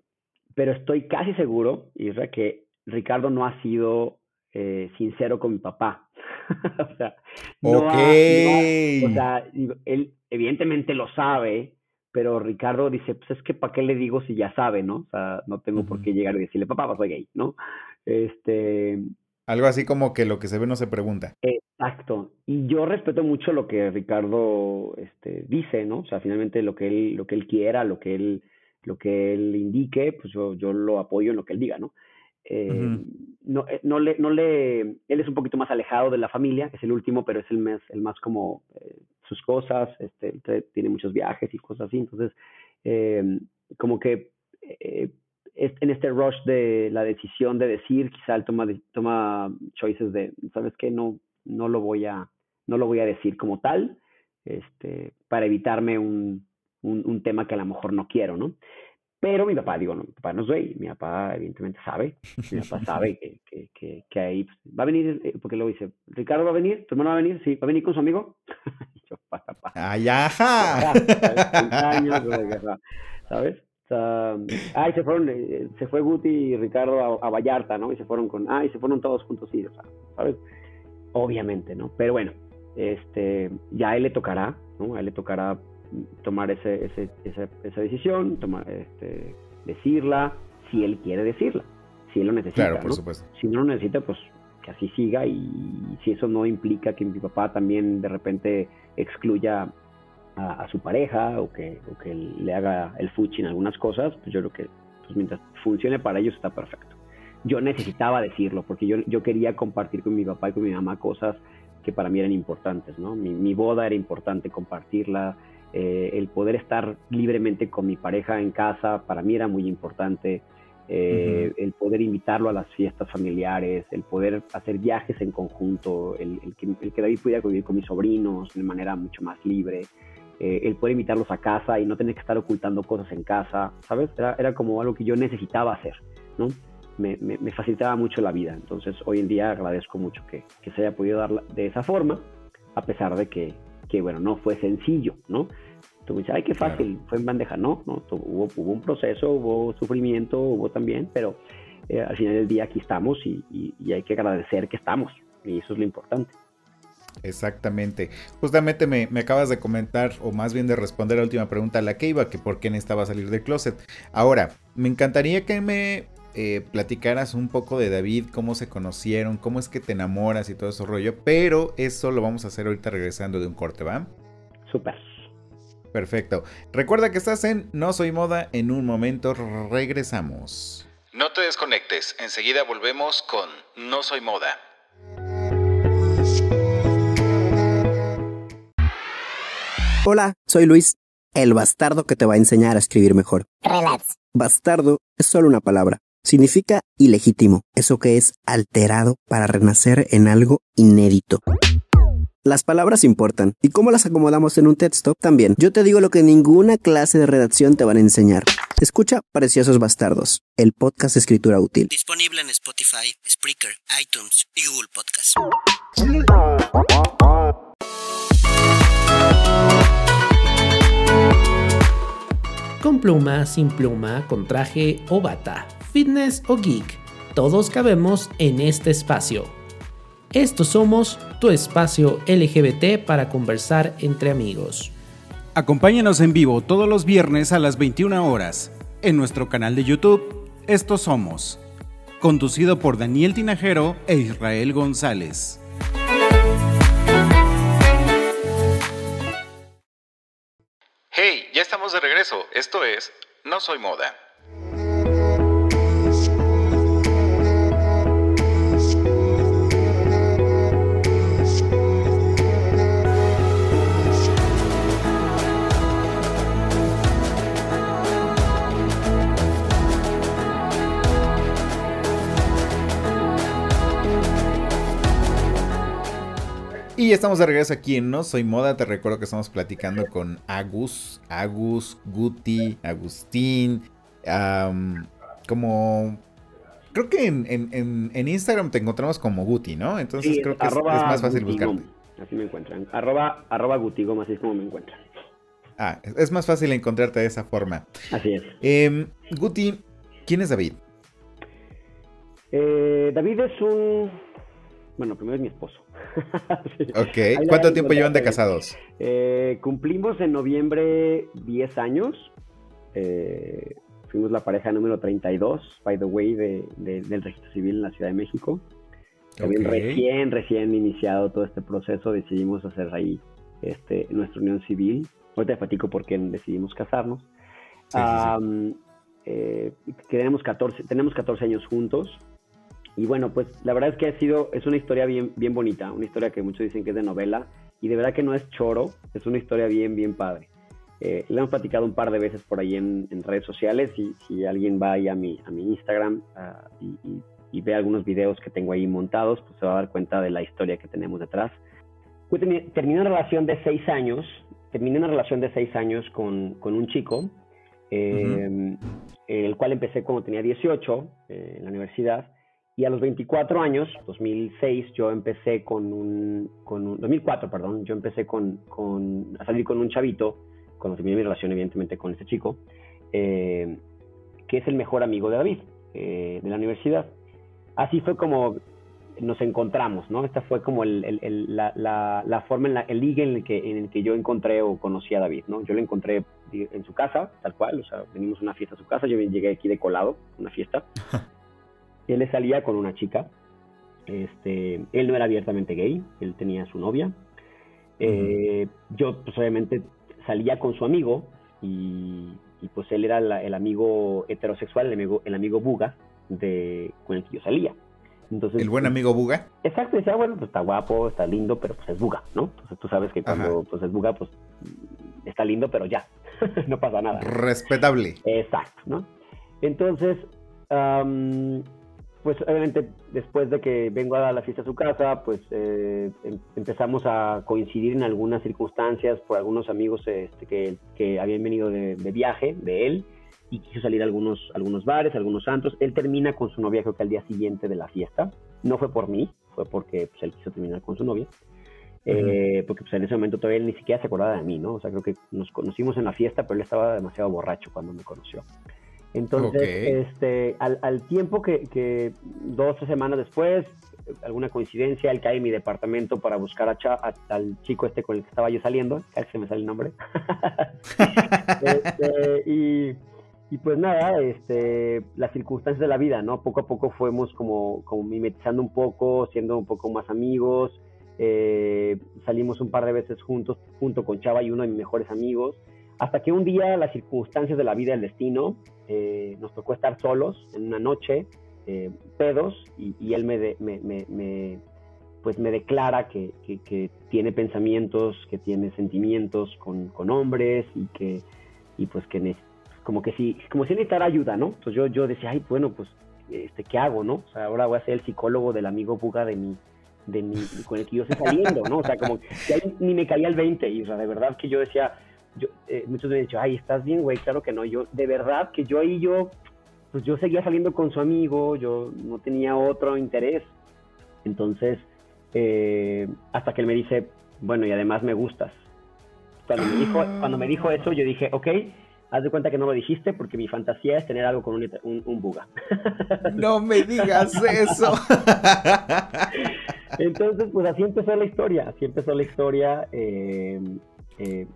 pero estoy casi seguro, Isra, que Ricardo no ha sido eh, sincero con mi papá. o sea, no o sea, él evidentemente lo sabe, pero Ricardo dice, pues es que ¿para qué le digo si ya sabe, no? O sea, no tengo por qué llegar y decirle, papá, soy gay, ¿no? Este... Algo así como que lo que se ve no se pregunta. Exacto. Y yo respeto mucho lo que Ricardo este, dice, ¿no? O sea, finalmente lo que él, lo que él quiera, lo que él, lo que él indique, pues yo, yo lo apoyo en lo que él diga, ¿no? Eh, eh, no, le, no le, él es un poquito más alejado de la familia, es el último, pero es el más, el más como eh, sus cosas, este, tiene muchos viajes y cosas así, entonces, como que en este rush de la decisión de decir, quizá él toma, toma choices de, ¿sabes qué? No, no lo voy a, no lo voy a decir como tal, este, para evitarme un, un tema que a lo mejor no quiero, ¿no? Pero mi papá, digo, no, mi papá no gay, mi papá evidentemente sabe, mi papá sabe que, que, que, que ahí pues, va a venir, eh, porque luego dice, Ricardo va a venir, tu hermano va a venir, sí, va a venir con su amigo. yo, papá. ¡Ay, ajá! ¿Sabes? O sea, ay, se fueron, eh, se fue Guti y Ricardo a, a, Vallarta, ¿no? Y se fueron con, ay, se fueron todos juntos, sí, o sea, ¿sabes? Obviamente, ¿no? Pero bueno, este, ya a él le tocará, ¿no? A él le tocará tomar ese, ese, esa, esa, decisión, tomar, este, decirla, si él quiere decirla, si él lo necesita. Claro, por supuesto. Si no lo necesita, pues que así siga y si eso no implica que mi papá también de repente excluya a, a su pareja o que, o que le haga el fuchi en algunas cosas, pues yo creo que pues mientras funcione para ellos está perfecto. Yo necesitaba decirlo porque yo, yo quería compartir con mi papá y con mi mamá cosas que para mí eran importantes, ¿no? Mi, mi boda era importante compartirla, eh, el poder estar libremente con mi pareja en casa para mí era muy importante. Eh, el poder invitarlo a las fiestas familiares, el poder hacer viajes en conjunto, el, que, el que, David pudiera convivir con mis sobrinos de manera mucho más libre, eh, el poder invitarlos a casa y no tener que estar ocultando cosas en casa, ¿sabes? Era, era como algo que yo necesitaba hacer, ¿no? Me, me, me, facilitaba mucho la vida. Entonces, hoy en día agradezco mucho que, que se haya podido dar de esa forma, a pesar de que, que bueno, no fue sencillo, ¿no? Tú dices, ay, qué fácil, fue en bandeja. No, no, hubo, hubo un proceso, hubo sufrimiento, hubo también, pero eh, al final del día aquí estamos y, y, y, hay que agradecer que estamos, y eso es lo importante. Exactamente. Justamente me, me, acabas de comentar, o más bien de responder la última pregunta a la que iba, que por qué necesitaba salir del closet. Ahora, me encantaría que me eh, platicaras un poco de David, cómo se conocieron, cómo es que te enamoras y todo ese rollo, pero eso lo vamos a hacer ahorita regresando de un corte, ¿va? Súper. Perfecto. Recuerda que estás en No Soy Moda. En un momento regresamos. No te desconectes. Enseguida volvemos con No Soy Moda. Hola, soy Luis, el bastardo que te va a enseñar a escribir mejor. Relax. Bastardo es solo una palabra. Significa ilegítimo, eso que es alterado para renacer en algo inédito. Las palabras importan y cómo las acomodamos en un texto también. Yo te digo lo que ninguna clase de redacción te van a enseñar. Escucha Preciosos Bastardos, el podcast de escritura útil. Disponible en Spotify, Spreaker, iTunes y Google Podcast. Con pluma, sin pluma, con traje o bata, fitness o geek, todos cabemos en este espacio estos somos tu espacio LGBT para conversar entre amigos. Acompáñanos en vivo todos los viernes a las 21 horas en nuestro canal de YouTube Estos Somos. conducido por Daniel Tinajero e Israel González. Hey, ya estamos de regreso. Esto es No Soy Moda. Y estamos de regreso aquí en No Soy Moda. Te recuerdo que estamos platicando con Agus, Agus, Guti, Agustín. como. Creo que en, en- Instagram te encontramos como Guti, ¿no? Entonces Sí, creo que es, más fácil Gutigom, buscarte. Así me encuentran. Arroba, arroba Gutigom, así es como me encuentran. Ah, es- es más fácil encontrarte de esa forma. Así es. Em, Guti, ¿quién es David? Eh, David es un... Bueno, primero es mi esposo. Sí. Ok. ¿Cuánto tiempo llevan de casados? Eh, cumplimos en noviembre 10 años. Eh, fuimos la pareja número 32, by the way, de, de- del registro civil en la Ciudad de México. También recién, recién iniciado todo este proceso, decidimos hacer ahí este, nuestra unión civil. Ahorita te platico por qué decidimos casarnos. Sí, sí, eh, tenemos 14, tenemos 14 años juntos. Y bueno, pues la verdad es que ha sido, es una historia bien, bien bonita, una historia que muchos dicen que es de novela, y de verdad que no es choro, es una historia bien, bien padre. Eh, la hemos platicado un par de veces por ahí en, en redes sociales, y si alguien va ahí a mi, a mi Instagram ah, y, y- y ve algunos videos que tengo ahí montados, pues se va a dar cuenta de la historia que tenemos detrás. Termi- terminé una relación de seis años, terminé una relación de seis años con, con un chico, eh, el cual empecé cuando tenía 18 eh, en la universidad. Y a los 24 años, 2006, yo empecé con un, con un 2004, perdón, yo empecé con, con, a salir con un chavito, cuando terminé mi relación evidentemente con este chico, eh, que es el mejor amigo de David, eh, de la universidad. Así fue como nos encontramos, ¿no? Esta fue como el- el- el- la, la- la forma, en la, el ligue en el, que, en el que yo encontré o conocí a David, ¿no? Yo lo encontré en su casa, tal cual, o sea, venimos a una fiesta a su casa, yo llegué aquí de colado, una fiesta, él le salía con una chica, este, él no era abiertamente gay, él tenía su novia, Eh, yo pues obviamente salía con su amigo y, y, pues él era la- el amigo heterosexual, el amigo, el amigo buga de, con el que yo salía. Entonces, ¿El buen amigo Buga? Exacto, decía, bueno, pues está guapo, está lindo, pero pues es buga, ¿no? Entonces tú sabes que cuando pues es buga, pues está lindo, pero ya, no pasa nada. Respetable. Exacto, ¿no? Entonces, am, pues obviamente después de que vengo a la fiesta a su casa, pues eh, em- empezamos a coincidir en algunas circunstancias por algunos amigos este, que, que habían venido de, de viaje de él y quiso salir a algunos, algunos bares, algunos santos. Él termina con su novia creo que al día siguiente de la fiesta. No fue por mí, fue porque pues, él quiso terminar con su novia. Eh, porque pues, en ese momento todavía él ni siquiera se acordaba de mí, ¿no? O sea, creo que nos conocimos en la fiesta, pero él estaba demasiado borracho cuando me conoció. Entonces, este, al, al tiempo que, que dos, tres semanas después, alguna coincidencia, él cae en mi departamento para buscar a Cha- a- al chico este con el que estaba yo saliendo, casi se me sale el nombre. Este, y, y pues nada, este, las circunstancias de la vida, ¿no? Poco a poco fuimos como, como mimetizando un poco, siendo un poco más amigos. eh, salimos un par de veces juntos, junto con Chava y uno de mis mejores amigos. Hasta que un día las circunstancias de la vida, el destino, eh, nos tocó estar solos en una noche, eh, pedos, y, él me, de- me, me- pues me declara que, que- tiene pensamientos, que tiene sentimientos con, con hombres y que y pues que como que si como si necesitara ayuda, ¿no? Entonces yo, yo decía, ay, bueno, pues este ¿qué hago, no? O sea, ahora voy a ser el psicólogo del amigo Buga de mi de mi con el que yo estoy saliendo, ¿no? O sea, como que ahí ni me caía el 20 y de verdad que yo decía yo, eh, muchos me han dicho, ay, ¿estás bien, güey? Claro que no. Yo, de verdad que yo ahí, yo, pues yo seguía saliendo con su amigo, yo no tenía otro interés. Entonces, eh, hasta que él me dice, bueno, y además me gustas. Cuando me dijo, cuando me dijo eso, yo dije, ok, haz de cuenta que no lo dijiste porque mi fantasía es tener algo con un, un, un buga. No me digas eso. Entonces, pues así empezó la historia, así empezó la historia. eh, eh,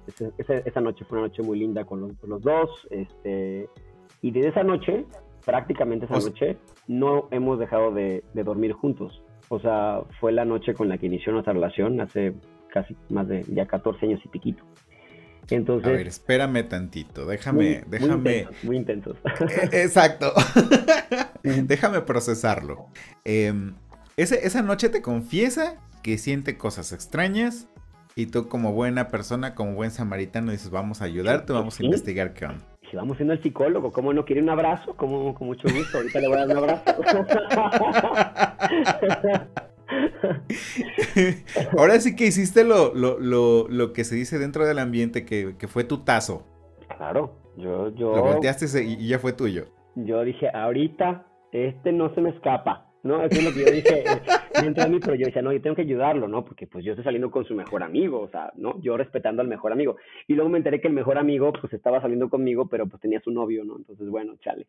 esa, noche fue una noche muy linda con los, dos. Este, y desde esa noche, prácticamente esa sea- noche no hemos dejado de, de dormir juntos. O sea, fue la noche con la que inició nuestra relación hace casi más de ya 14 años y piquito. A Entonces, ver, espérame tantito. Déjame, muy, muy déjame. intensos, muy intensos. Eh, Exacto. déjame procesarlo. Em, ese- esa noche te confiesa que siente cosas extrañas. Y tú, como buena persona, como buen samaritano, dices: Vamos a ayudarte, vamos a investigar qué onda. Si vamos siendo el psicólogo, ¿cómo no quiere un abrazo? Como con mucho gusto. Ahorita le voy a dar un abrazo. Ahora sí que hiciste lo, lo, lo, lo que se dice dentro del ambiente, que, que fue tu tazo. claro, yo, yo, Lo volteaste y ya fue tuyo. yo dije, ahorita este no se me escapa. ¿No? Eso es lo que yo dije eh, dentro de mí, pero yo decía, no, yo tengo que ayudarlo, ¿no? Porque pues yo estoy saliendo con su mejor amigo, o sea, ¿no? Yo respetando al mejor amigo. Y luego me enteré que el mejor amigo pues estaba saliendo conmigo, pero pues tenía su novio, ¿no? Entonces, bueno, chale.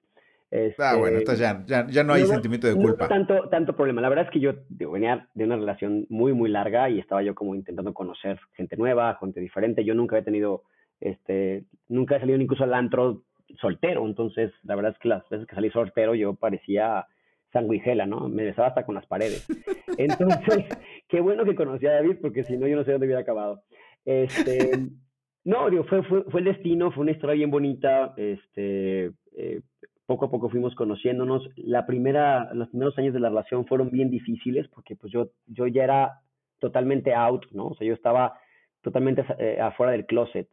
Ah, bueno, Este, entonces ya, ya, ya no hay no, sentimiento de no culpa. tanto, tanto problema. La verdad es que yo digo, venía de una relación muy, muy larga y estaba yo como intentando conocer gente nueva, gente diferente. Yo nunca he tenido, este, nunca he salido incluso al antro soltero. Entonces, la verdad es que las veces que salí soltero yo parecía sanguijela, ¿no? Me besaba hasta con las paredes. Entonces, qué bueno que conocí a David porque si no yo no sé dónde hubiera acabado. Este, no, digo, fue, fue, fue el destino, fue una historia bien bonita. Este, eh, poco a poco fuimos conociéndonos. La primera, los primeros años de la relación fueron bien difíciles porque pues yo, yo ya era totalmente out, ¿no? O sea, yo estaba totalmente eh, afuera del closet.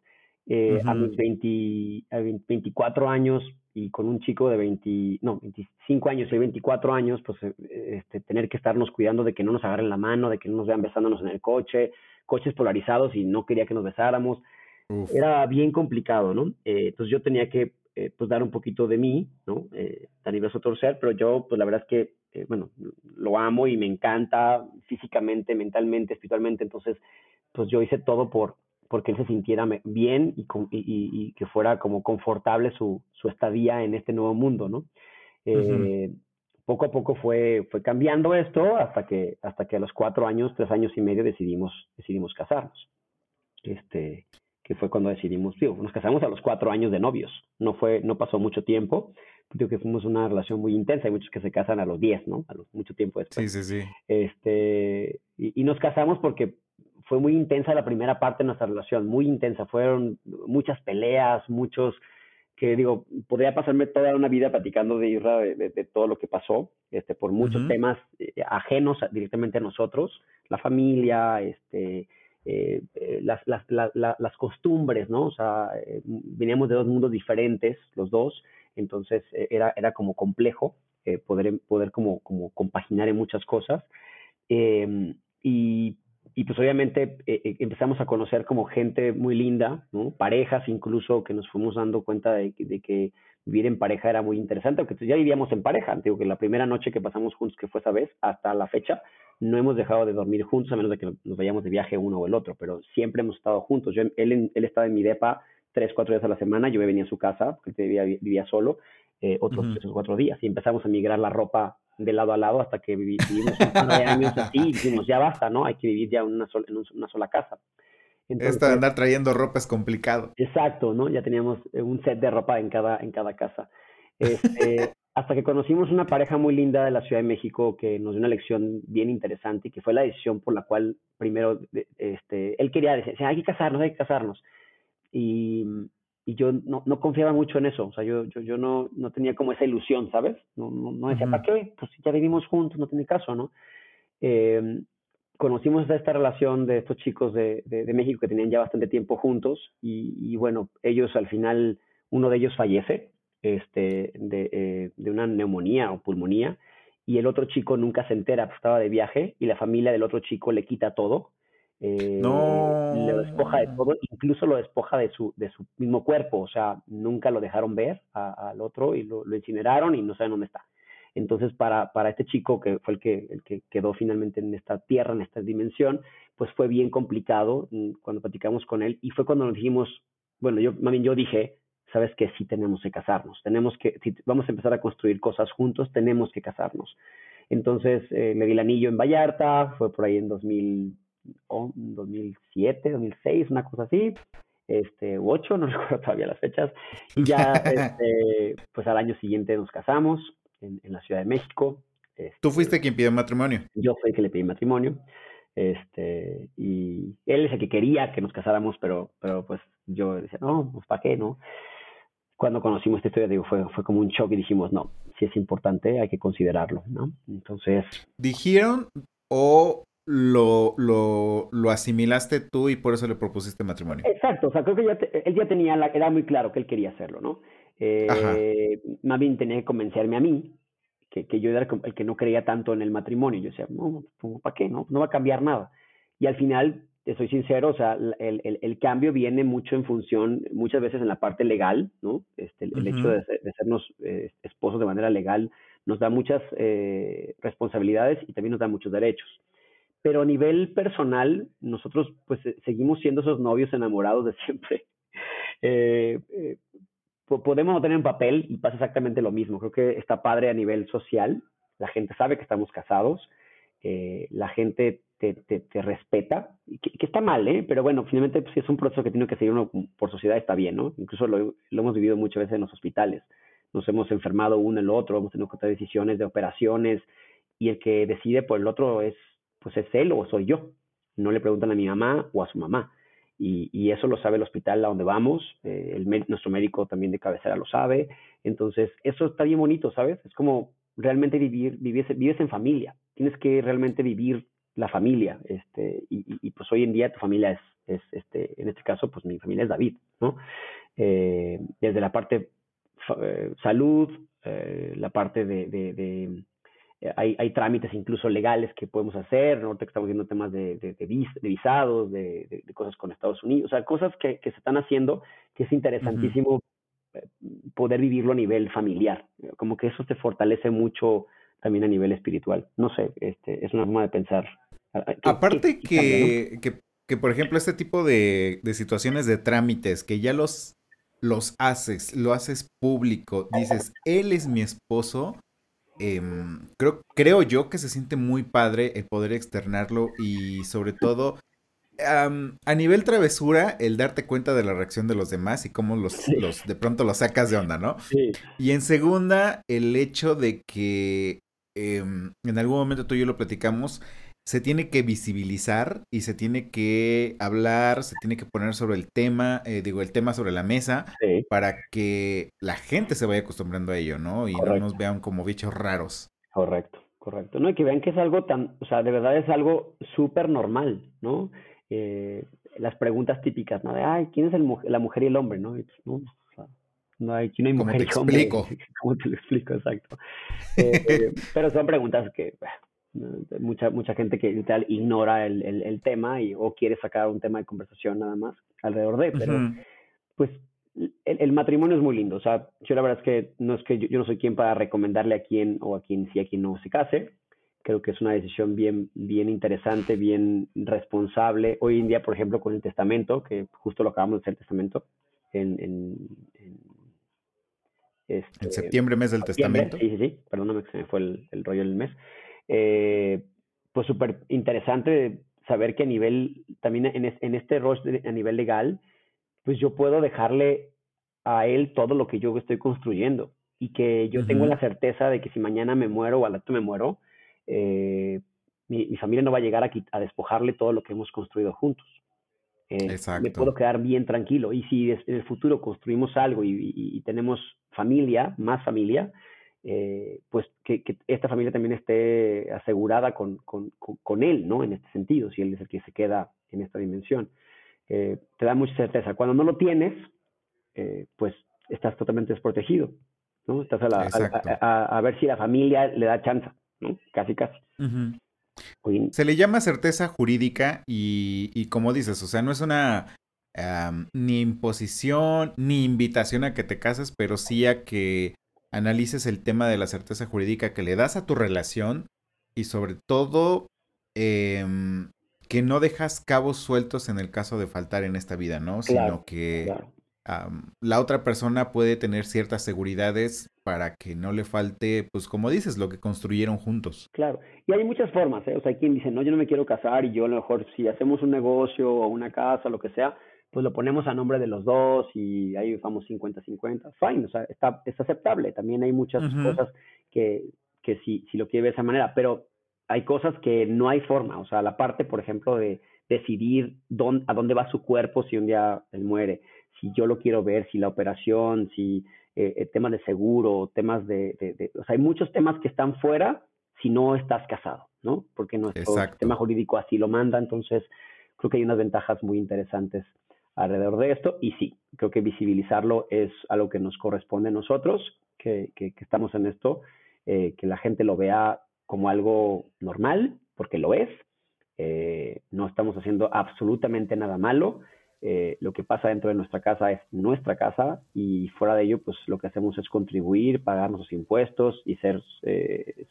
Eh, A mis 20, a 20 24 años y con un chico de 20, no, 25 años y 24 años, pues eh, este, tener que estarnos cuidando de que no nos agarren la mano, de que no nos vean besándonos en el coche, coches polarizados y no quería que nos besáramos. Uf. Era bien complicado, ¿no? Eh, entonces yo tenía que eh, pues dar un poquito de mí, ¿no? Eh, a torcer, pero yo, pues la verdad es que, eh, bueno, lo amo y me encanta físicamente, mentalmente, espiritualmente, entonces, pues yo hice todo por porque él se sintiera bien y, con- y- y- y que fuera como confortable su, su estadía en este nuevo mundo, ¿no? Eh, Poco a poco fue, fue cambiando esto hasta que, hasta que a los cuatro años, tres años y medio decidimos, decidimos casarnos. Este, que fue cuando decidimos, digo, nos casamos a los cuatro años de novios. No fue, no pasó mucho tiempo. Digo que fuimos una relación muy intensa. Hay muchos que se casan a los diez, ¿no? A los mucho tiempo después. Sí, sí, sí. Este, y, y nos casamos porque fue muy intensa la primera parte de nuestra relación, muy intensa. Fueron muchas peleas, muchos, que digo, podría pasarme toda una vida platicando de Isra, de, de- de todo lo que pasó, este, por muchos temas eh, ajenos a- directamente a nosotros, la familia, este, eh, eh, las, las, la- la- las costumbres, ¿no? O sea, veníamos de dos mundos diferentes, los dos, entonces era, era como complejo poder, poder como, como compaginar en muchas cosas. Eh, y, y pues obviamente eh, eh, empezamos a conocer como gente muy linda, ¿no? Parejas incluso que nos fuimos dando cuenta de, que- de que vivir en pareja era muy interesante, aunque ya vivíamos en pareja. Digo que la primera noche que pasamos juntos, que fue esa vez, hasta la fecha, no hemos dejado de dormir juntos, a menos de que nos vayamos de viaje uno o el otro, pero siempre hemos estado juntos. Yo, él, él estaba en mi depa tres, cuatro días a la semana, yo me venía a su casa, porque él vivía, vivía solo, eh, otros tres o cuatro días, y empezamos a migrar la ropa de lado a lado hasta que vivi- vivimos un par de años así, y dijimos, ya basta, ¿no? Hay que vivir ya en una, sola, en un- una sola casa. Esto de andar trayendo ropa es complicado. Exacto, ¿no? Ya teníamos eh, un set de ropa en cada, en cada casa. Este, hasta que conocimos una pareja muy linda de la Ciudad de México que nos dio una lección bien interesante y que fue la decisión por la cual primero este, él quería decir, hay que casarnos, hay que casarnos. Y, y yo no, no confiaba mucho en eso, o sea, yo, yo, yo no, no tenía como esa ilusión, ¿sabes? No, no, no decía, Ujú. ¿para qué? Pues ya vivimos juntos, no tiene caso, ¿no? Eh, conocimos esta relación de estos chicos de, de, de México que tenían ya bastante tiempo juntos y, y bueno, ellos al final, uno de ellos fallece este, de, eh, de una neumonía o pulmonía y el otro chico nunca se entera, pues, estaba de viaje y la familia del otro chico le quita todo. Eh, No. Lo despoja de todo, incluso lo despoja de su, de su mismo cuerpo, o sea, nunca lo dejaron ver al otro y lo, incineraron y no saben dónde está. Entonces, para, para este chico, que fue el que, el que quedó finalmente en esta tierra, en esta dimensión, pues fue bien complicado mm, cuando platicamos con él y fue cuando nos dijimos, bueno, yo, yo dije, sabes que sí tenemos que casarnos, tenemos que, si vamos a empezar a construir cosas juntos, tenemos que casarnos. Entonces, eh, le di el anillo en Vallarta, fue por ahí en 2000, oh, 2007, 2006, una cosa así, este, u ocho, no recuerdo todavía las fechas. Y ya, este, pues al año siguiente nos casamos en, en la Ciudad de México. Tú fuiste quien pidió matrimonio. Yo fui el que le pedí matrimonio. Este, y él es el que quería que nos casáramos, pero, pero pues yo decía, no, pues ¿para qué, no? Cuando conocimos esta historia, digo, fue, fue como un shock y dijimos, no, si es importante, hay que considerarlo, ¿no? Entonces... ¿Dijeron o lo, lo, lo, asimilaste tú y por eso le propusiste matrimonio. Exacto, o sea, creo que ya él ya tenía, la, era muy claro que él quería hacerlo, ¿no? Eh, más bien tenía que convencerme a mí que, que, yo era el que no creía tanto en el matrimonio. Yo decía, no, ¿para qué? No, no va a cambiar nada. Y al final, soy sincero, o sea, el, el, el, cambio viene mucho en función, muchas veces en la parte legal, ¿no? Este, el, hecho de, de sernos eh, esposos de manera legal nos da muchas eh, responsabilidades y también nos da muchos derechos pero a nivel personal, nosotros pues seguimos siendo esos novios enamorados de siempre. Eh, eh, podemos no tener un papel y pasa exactamente lo mismo. Creo que está padre a nivel social. La gente sabe que estamos casados. Eh, la gente te, te, respeta, que, está mal, ¿eh? pero bueno, finalmente pues, si es un proceso que tiene que seguir uno por sociedad, está bien, ¿no? Incluso lo, lo hemos vivido muchas veces en los hospitales. Nos hemos enfermado uno el otro, hemos tenido que tomar decisiones de operaciones y el que decide por el otro es pues es él o soy yo. No le preguntan a mi mamá o a su mamá. Y, y eso lo sabe el hospital a donde vamos, eh, el, nuestro médico también de cabecera lo sabe. Entonces, eso está bien bonito, ¿sabes? Es como realmente vivir, vives, vives en familia. Tienes que realmente vivir la familia. Este, y, pues hoy en día tu familia es, es, este, en este caso, pues mi familia es David, ¿no? Eh, desde la parte eh, salud, la parte de, de, hay, hay, trámites incluso legales que podemos hacer, ¿no? estamos viendo temas de, de, de, vis, de visados, de, cosas con Estados Unidos, o sea, cosas que, que se están haciendo que es interesantísimo uh -huh. poder vivirlo a nivel familiar, como que eso te fortalece mucho también a nivel espiritual. No sé, este, es una forma de pensar. ¿Qué, Aparte qué, que, cambia, ¿no? que, que, por ejemplo, este tipo de, de situaciones de trámites, que ya los, los haces, lo haces público, dices, él es mi esposo, eh, creo, creo yo que se siente muy padre el poder externarlo y sobre todo um, a nivel travesura el darte cuenta de la reacción de los demás y cómo los, sí. los de pronto los sacas de onda, ¿no? Sí. Y en segunda, el hecho de que eh, en algún momento tú y yo lo platicamos, se tiene que visibilizar y se tiene que hablar, se tiene que poner sobre el tema, eh, digo, el tema sobre la mesa, sí. para que la gente se vaya acostumbrando a ello, ¿no? Y correcto. no nos vean como bichos raros. Correcto, correcto. No, y que vean que es algo tan, o sea, de verdad es algo súper normal, ¿no? Eh, las preguntas típicas, ¿no? De, ay, ¿quién es el, la mujer y el hombre, no? Y, pues, no, o sea, no hay, aquí no hay mujer y hombre. ¿Cómo te lo explico? Exacto. Eh, pero son preguntas que, mucha mucha gente que literal ignora el, el, el, tema y o quiere sacar un tema de conversación nada más alrededor de, pero uh -huh. pues el, el, matrimonio es muy lindo, o sea, yo la verdad es que no es que yo, yo, no soy quien para recomendarle a quien o a quien sí a quien no se case, creo que es una decisión bien bien interesante, bien responsable. Hoy en día, por ejemplo, con el testamento, que justo lo acabamos de hacer el testamento en, en, en este, en septiembre, mes del septiembre, testamento. Sí, sí, sí, perdóname que se me fue el, el rollo del mes eh, pues súper interesante saber que a nivel, también en, es, en este rol a nivel legal, pues yo puedo dejarle a él todo lo que yo estoy construyendo y que yo uh -huh. tengo la certeza de que si mañana me muero o al rato me muero, eh, mi, mi, familia no va a llegar a, a, despojarle todo lo que hemos construido juntos. Eh, me puedo quedar bien tranquilo. Y si en el futuro construimos algo y, y, y tenemos familia, más familia, eh, pues que, que, esta familia también esté asegurada con, con, con, él, ¿no? En este sentido, si él es el que se queda en esta dimensión. Eh, te da mucha certeza. Cuando no lo tienes, eh, pues estás totalmente desprotegido, ¿no? Estás a, la, a, a, a, ver si la familia le da chance, ¿no? Casi, casi. Uh -huh. Se le llama certeza jurídica y, y, como dices, o sea, no es una um, ni imposición ni invitación a que te cases, pero sí a que analices el tema de la certeza jurídica que le das a tu relación y sobre todo eh, que no dejas cabos sueltos en el caso de faltar en esta vida, ¿no? Claro, Sino que claro. um, la otra persona puede tener ciertas seguridades para que no le falte, pues como dices, lo que construyeron juntos. Claro, y hay muchas formas, ¿eh? O sea, hay quien dice, no, yo no me quiero casar y yo a lo mejor si hacemos un negocio o una casa, lo que sea, pues lo ponemos a nombre de los dos y ahí vamos 50-50, fine, o sea, está, es aceptable. También hay muchas cosas que, que si, si lo quiere ver de esa manera, pero hay cosas que no hay forma, o sea, la parte, por ejemplo, de decidir dónde, a dónde va su cuerpo si un día él muere, si yo lo quiero ver, si la operación, si eh, eh, temas de seguro, temas de, de, o sea, hay muchos temas que están fuera si no estás casado, ¿no? Porque nuestro sistema jurídico así lo manda, entonces creo que hay unas ventajas muy interesantes alrededor de esto y sí, creo que visibilizarlo es algo que nos corresponde a nosotros, que, que, estamos en esto, eh, que la gente lo vea como algo normal, porque lo es, eh, no estamos haciendo absolutamente nada malo, eh, lo que pasa dentro de nuestra casa es nuestra casa y fuera de ello, pues lo que hacemos es contribuir, pagar nuestros impuestos y ser,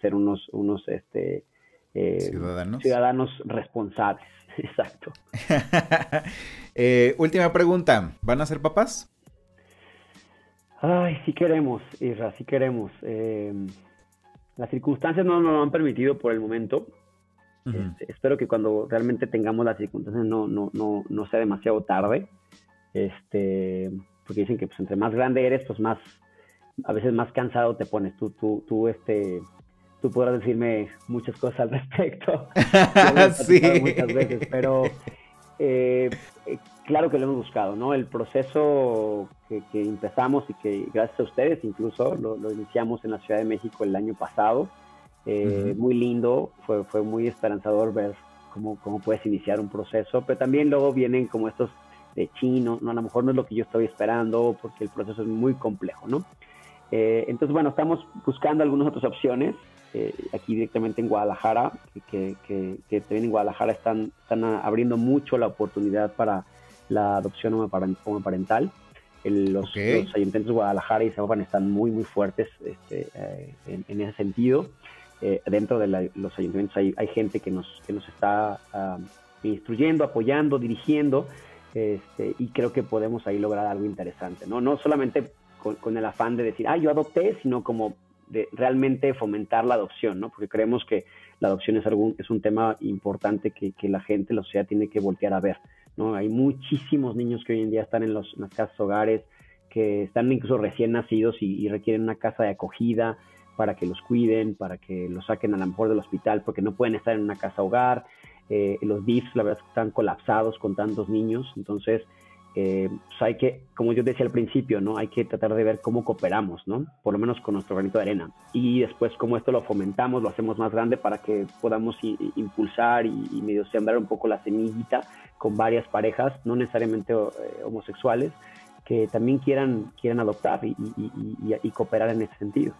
ser unos, unos este, ciudadanos. ciudadanos responsables. Exacto. Eh, última pregunta, ¿van a ser papás? Ay, sí queremos, Isra, sí queremos. Em, las circunstancias no nos lo han permitido por el momento. Este, espero que cuando realmente tengamos las circunstancias no, no, no, no sea demasiado tarde. Este, porque dicen que pues, entre más grande eres, pues más, a veces más cansado te pones. Tú, tú, tú, este, tú podrás decirme muchas cosas al respecto. sí. Muchas veces, pero eh, eh, claro que lo hemos buscado, ¿no? El proceso que, empezamos y que gracias a ustedes incluso lo, iniciamos en la Ciudad de México el año pasado. Eh, muy lindo, fue, fue muy esperanzador ver cómo, cómo puedes iniciar un proceso, pero también luego vienen como estos de chino, ¿no? A lo mejor no es lo que yo estoy esperando porque el proceso es muy complejo, ¿no? entonces, bueno, estamos buscando algunas otras opciones. Eh, aquí directamente en Guadalajara, que, que, también en Guadalajara están, están abriendo mucho la oportunidad para la adopción homoparental. El, los, los, ayuntamientos de Guadalajara y Zapopan están muy, muy fuertes este, eh, en, ese sentido. Eh, dentro de los ayuntamientos hay, hay, gente que nos, que nos está ah, instruyendo, apoyando, dirigiendo, este, y creo que podemos ahí lograr algo interesante, ¿no? No solamente con, con el afán de decir, ah, yo adopté, sino como de realmente fomentar la adopción, ¿no? Porque creemos que la adopción es, algún, es un tema importante que, la gente, la sociedad tiene que voltear a ver, ¿no? Hay muchísimos niños que hoy en día están en, los, las casas hogares, que están incluso recién nacidos y, requieren una casa de acogida para que los cuiden, para que los saquen a lo mejor del hospital, porque no pueden estar en una casa hogar. Eh, los DIFs, la verdad, están colapsados con tantos niños, entonces eh, pues hay que, como yo decía al principio, ¿no? Hay que tratar de ver cómo cooperamos, ¿no? Por lo menos con nuestro granito de arena. Y después cómo esto lo fomentamos, lo hacemos más grande para que podamos impulsar y, medio sembrar un poco la semillita con varias parejas, no necesariamente eh, homosexuales, que también quieran, quieran adoptar y cooperar en ese sentido.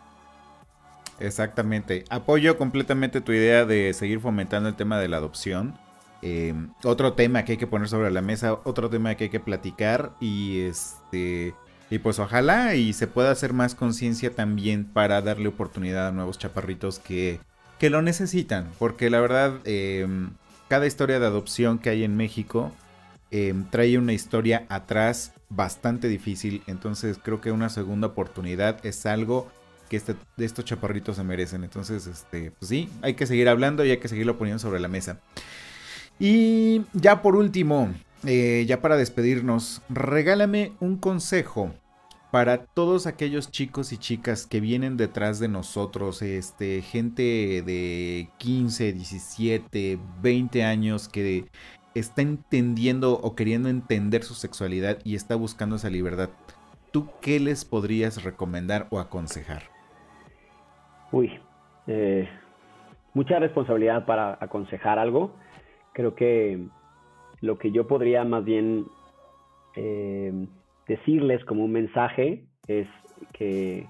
Exactamente. Apoyo completamente tu idea de seguir fomentando el tema de la adopción eh, otro tema que hay que poner sobre la mesa, otro tema que hay que platicar y este y pues ojalá y se pueda hacer más conciencia también para darle oportunidad a nuevos chaparritos que, que lo necesitan, porque la verdad em, cada historia de adopción que hay en México em, trae una historia atrás bastante difícil, entonces creo que una segunda oportunidad es algo que este, estos chaparritos se merecen, entonces este, pues sí, hay que seguir hablando y hay que seguirlo poniendo sobre la mesa. Y ya por último, eh, ya para despedirnos, regálame un consejo para todos aquellos chicos y chicas que vienen detrás de nosotros, este, gente de 15, 17, 20 años que está entendiendo o queriendo entender su sexualidad y está buscando esa libertad. ¿Tú qué les podrías recomendar o aconsejar? Uy, eh, mucha responsabilidad para aconsejar algo creo que lo que yo podría más bien eh, decirles como un mensaje es que,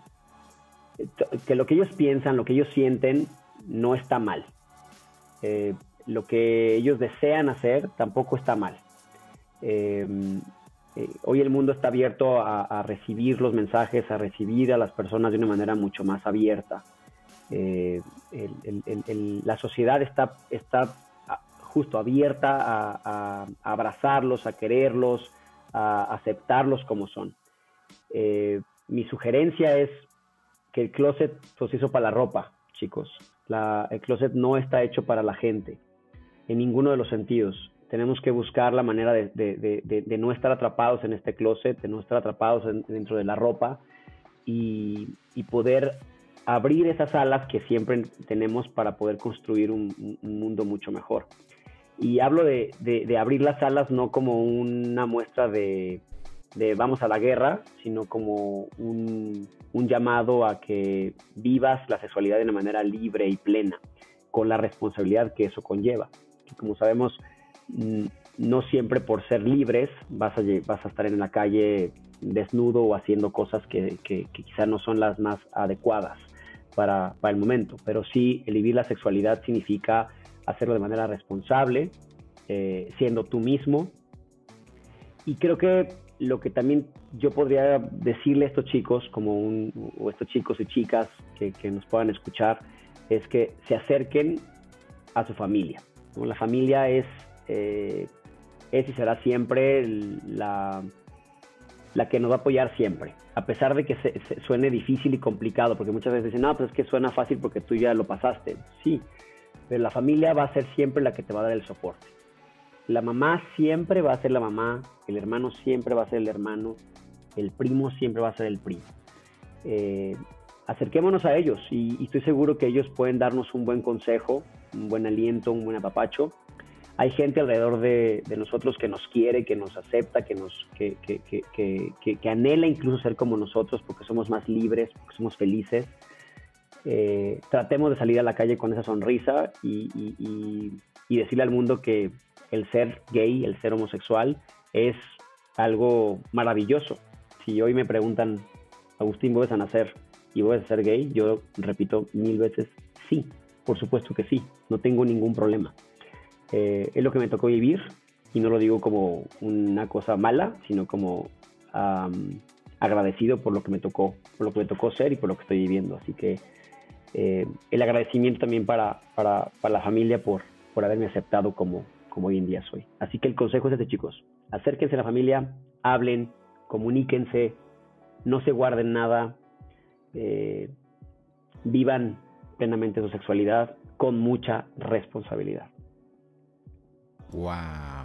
que lo que ellos piensan, lo que ellos sienten, no está mal. Eh, lo que ellos desean hacer tampoco está mal. Eh, hoy el mundo está abierto a, recibir los mensajes, a recibir a las personas de una manera mucho más abierta. la sociedad está, está justo abierta a, abrazarlos, a quererlos, a aceptarlos como son. Eh, mi sugerencia es que el closet pues, se hizo para la ropa, chicos. el closet no está hecho para la gente, en ninguno de los sentidos. tenemos que buscar la manera de, no estar atrapados en este closet, de no estar atrapados dentro de la ropa y, poder abrir esas alas que siempre tenemos para poder construir un, mundo mucho mejor. Y hablo de, abrir las alas no como una muestra de, vamos a la guerra, sino como un, llamado a que vivas la sexualidad de una manera libre y plena, con la responsabilidad que eso conlleva. Como sabemos, Mm, no siempre por ser libres vas a, vas a estar en la calle desnudo o haciendo cosas que, que, quizá no son las más adecuadas para, para, el momento, pero sí el vivir la sexualidad significa hacerlo de manera responsable, eh, siendo tú mismo. Y creo que lo que también yo podría decirle a estos chicos, como un, o estos chicos y chicas que, nos puedan escuchar, es que se acerquen a su familia. La familia es eh, es y será siempre la, la que nos va a apoyar siempre. A pesar de que suene difícil y complicado, porque muchas veces dicen, no, pues es que suena fácil porque tú ya lo pasaste. Sí, pero la familia va a ser siempre la que te va a dar el soporte. La mamá siempre va a ser la mamá, el hermano siempre va a ser el hermano, el primo siempre va a ser el primo. Eh, acerquémonos a ellos y, estoy seguro que ellos pueden darnos un buen consejo, un buen aliento, un buen apapacho hay gente alrededor de, nosotros que nos quiere, que nos acepta, que, nos, que, que, anhela incluso ser como nosotros porque somos más libres, porque somos felices. Eh, tratemos de salir a la calle con esa sonrisa y, decirle al mundo que el ser gay, el ser homosexual, es algo maravilloso. Si hoy me preguntan, Agustín, ¿voy a nacer y voy a ser gay? Yo repito mil veces, sí, por supuesto que sí, no tengo ningún problema. Eh, es lo que me tocó vivir y no lo digo como una cosa mala, sino como agradecido por lo que me tocó, por lo que me tocó ser y por lo que estoy viviendo. Así que eh, el agradecimiento también para, para, para, la familia por, por haberme aceptado como, como hoy en día soy. Así que el consejo es este, chicos. Acérquense a la familia, hablen, comuníquense, no se guarden nada, eh, vivan plenamente su sexualidad con mucha responsabilidad. Wow.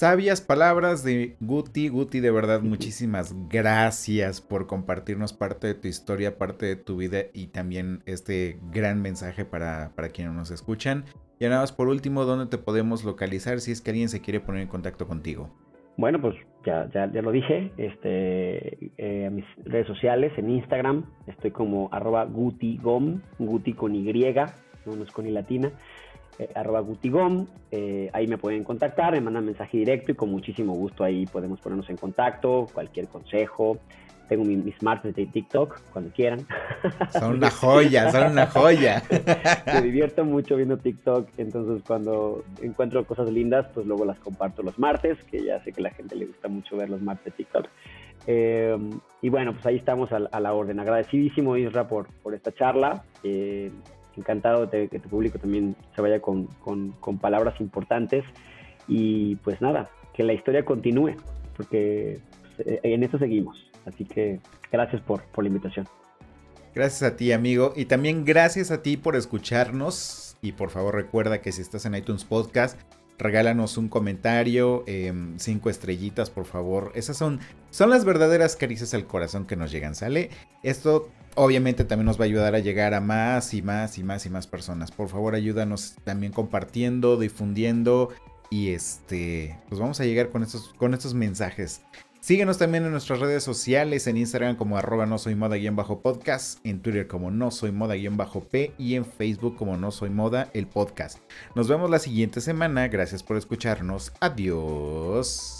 Sabias palabras de Guti. Guti, de verdad, muchísimas gracias por compartirnos parte de tu historia, parte de tu vida y también este gran mensaje para, para quienes nos escuchan. Y nada más por último, ¿dónde te podemos localizar si es que alguien se quiere poner en contacto contigo? Bueno, pues ya, ya, ya lo dije, este, eh, mis redes sociales, en Instagram, estoy como arroba gutigom, guti con Y, no es con Y latina. Eh, arroba gutigom, eh, ahí me pueden contactar, me mandan mensaje directo y con muchísimo gusto ahí podemos ponernos en contacto, cualquier consejo. Tengo mis, martes de TikTok cuando quieran. Son una joya, son una joya. me divierto mucho viendo TikTok, entonces cuando encuentro cosas lindas, pues luego las comparto los martes, que ya sé que a la gente le gusta mucho ver los martes de TikTok. Eh, y bueno, pues ahí estamos a, la orden. Agradecidísimo, Isra, por, por esta charla encantado de que tu público también se vaya con, palabras importantes y pues nada, que la historia continúe, porque pues, eh, en esto seguimos. Así que gracias por, por la invitación. Gracias a ti, amigo. Y también gracias a ti por escucharnos. Y por favor recuerda que si estás en iTunes Podcast, regálanos un comentario, em, cinco estrellitas, por favor. Esas son, son las verdaderas caricias al corazón que nos llegan, ¿sale? Esto obviamente también nos va a ayudar a llegar a más y más y más y más personas. Por favor, ayúdanos también compartiendo, difundiendo y este, pues vamos a llegar con estos, con estos mensajes. Síguenos también en nuestras redes sociales, en Instagram como arroba no soy moda-podcast, en Twitter como no soy moda-p y en Facebook como no soy moda el podcast. Nos vemos la siguiente semana, gracias por escucharnos, adiós.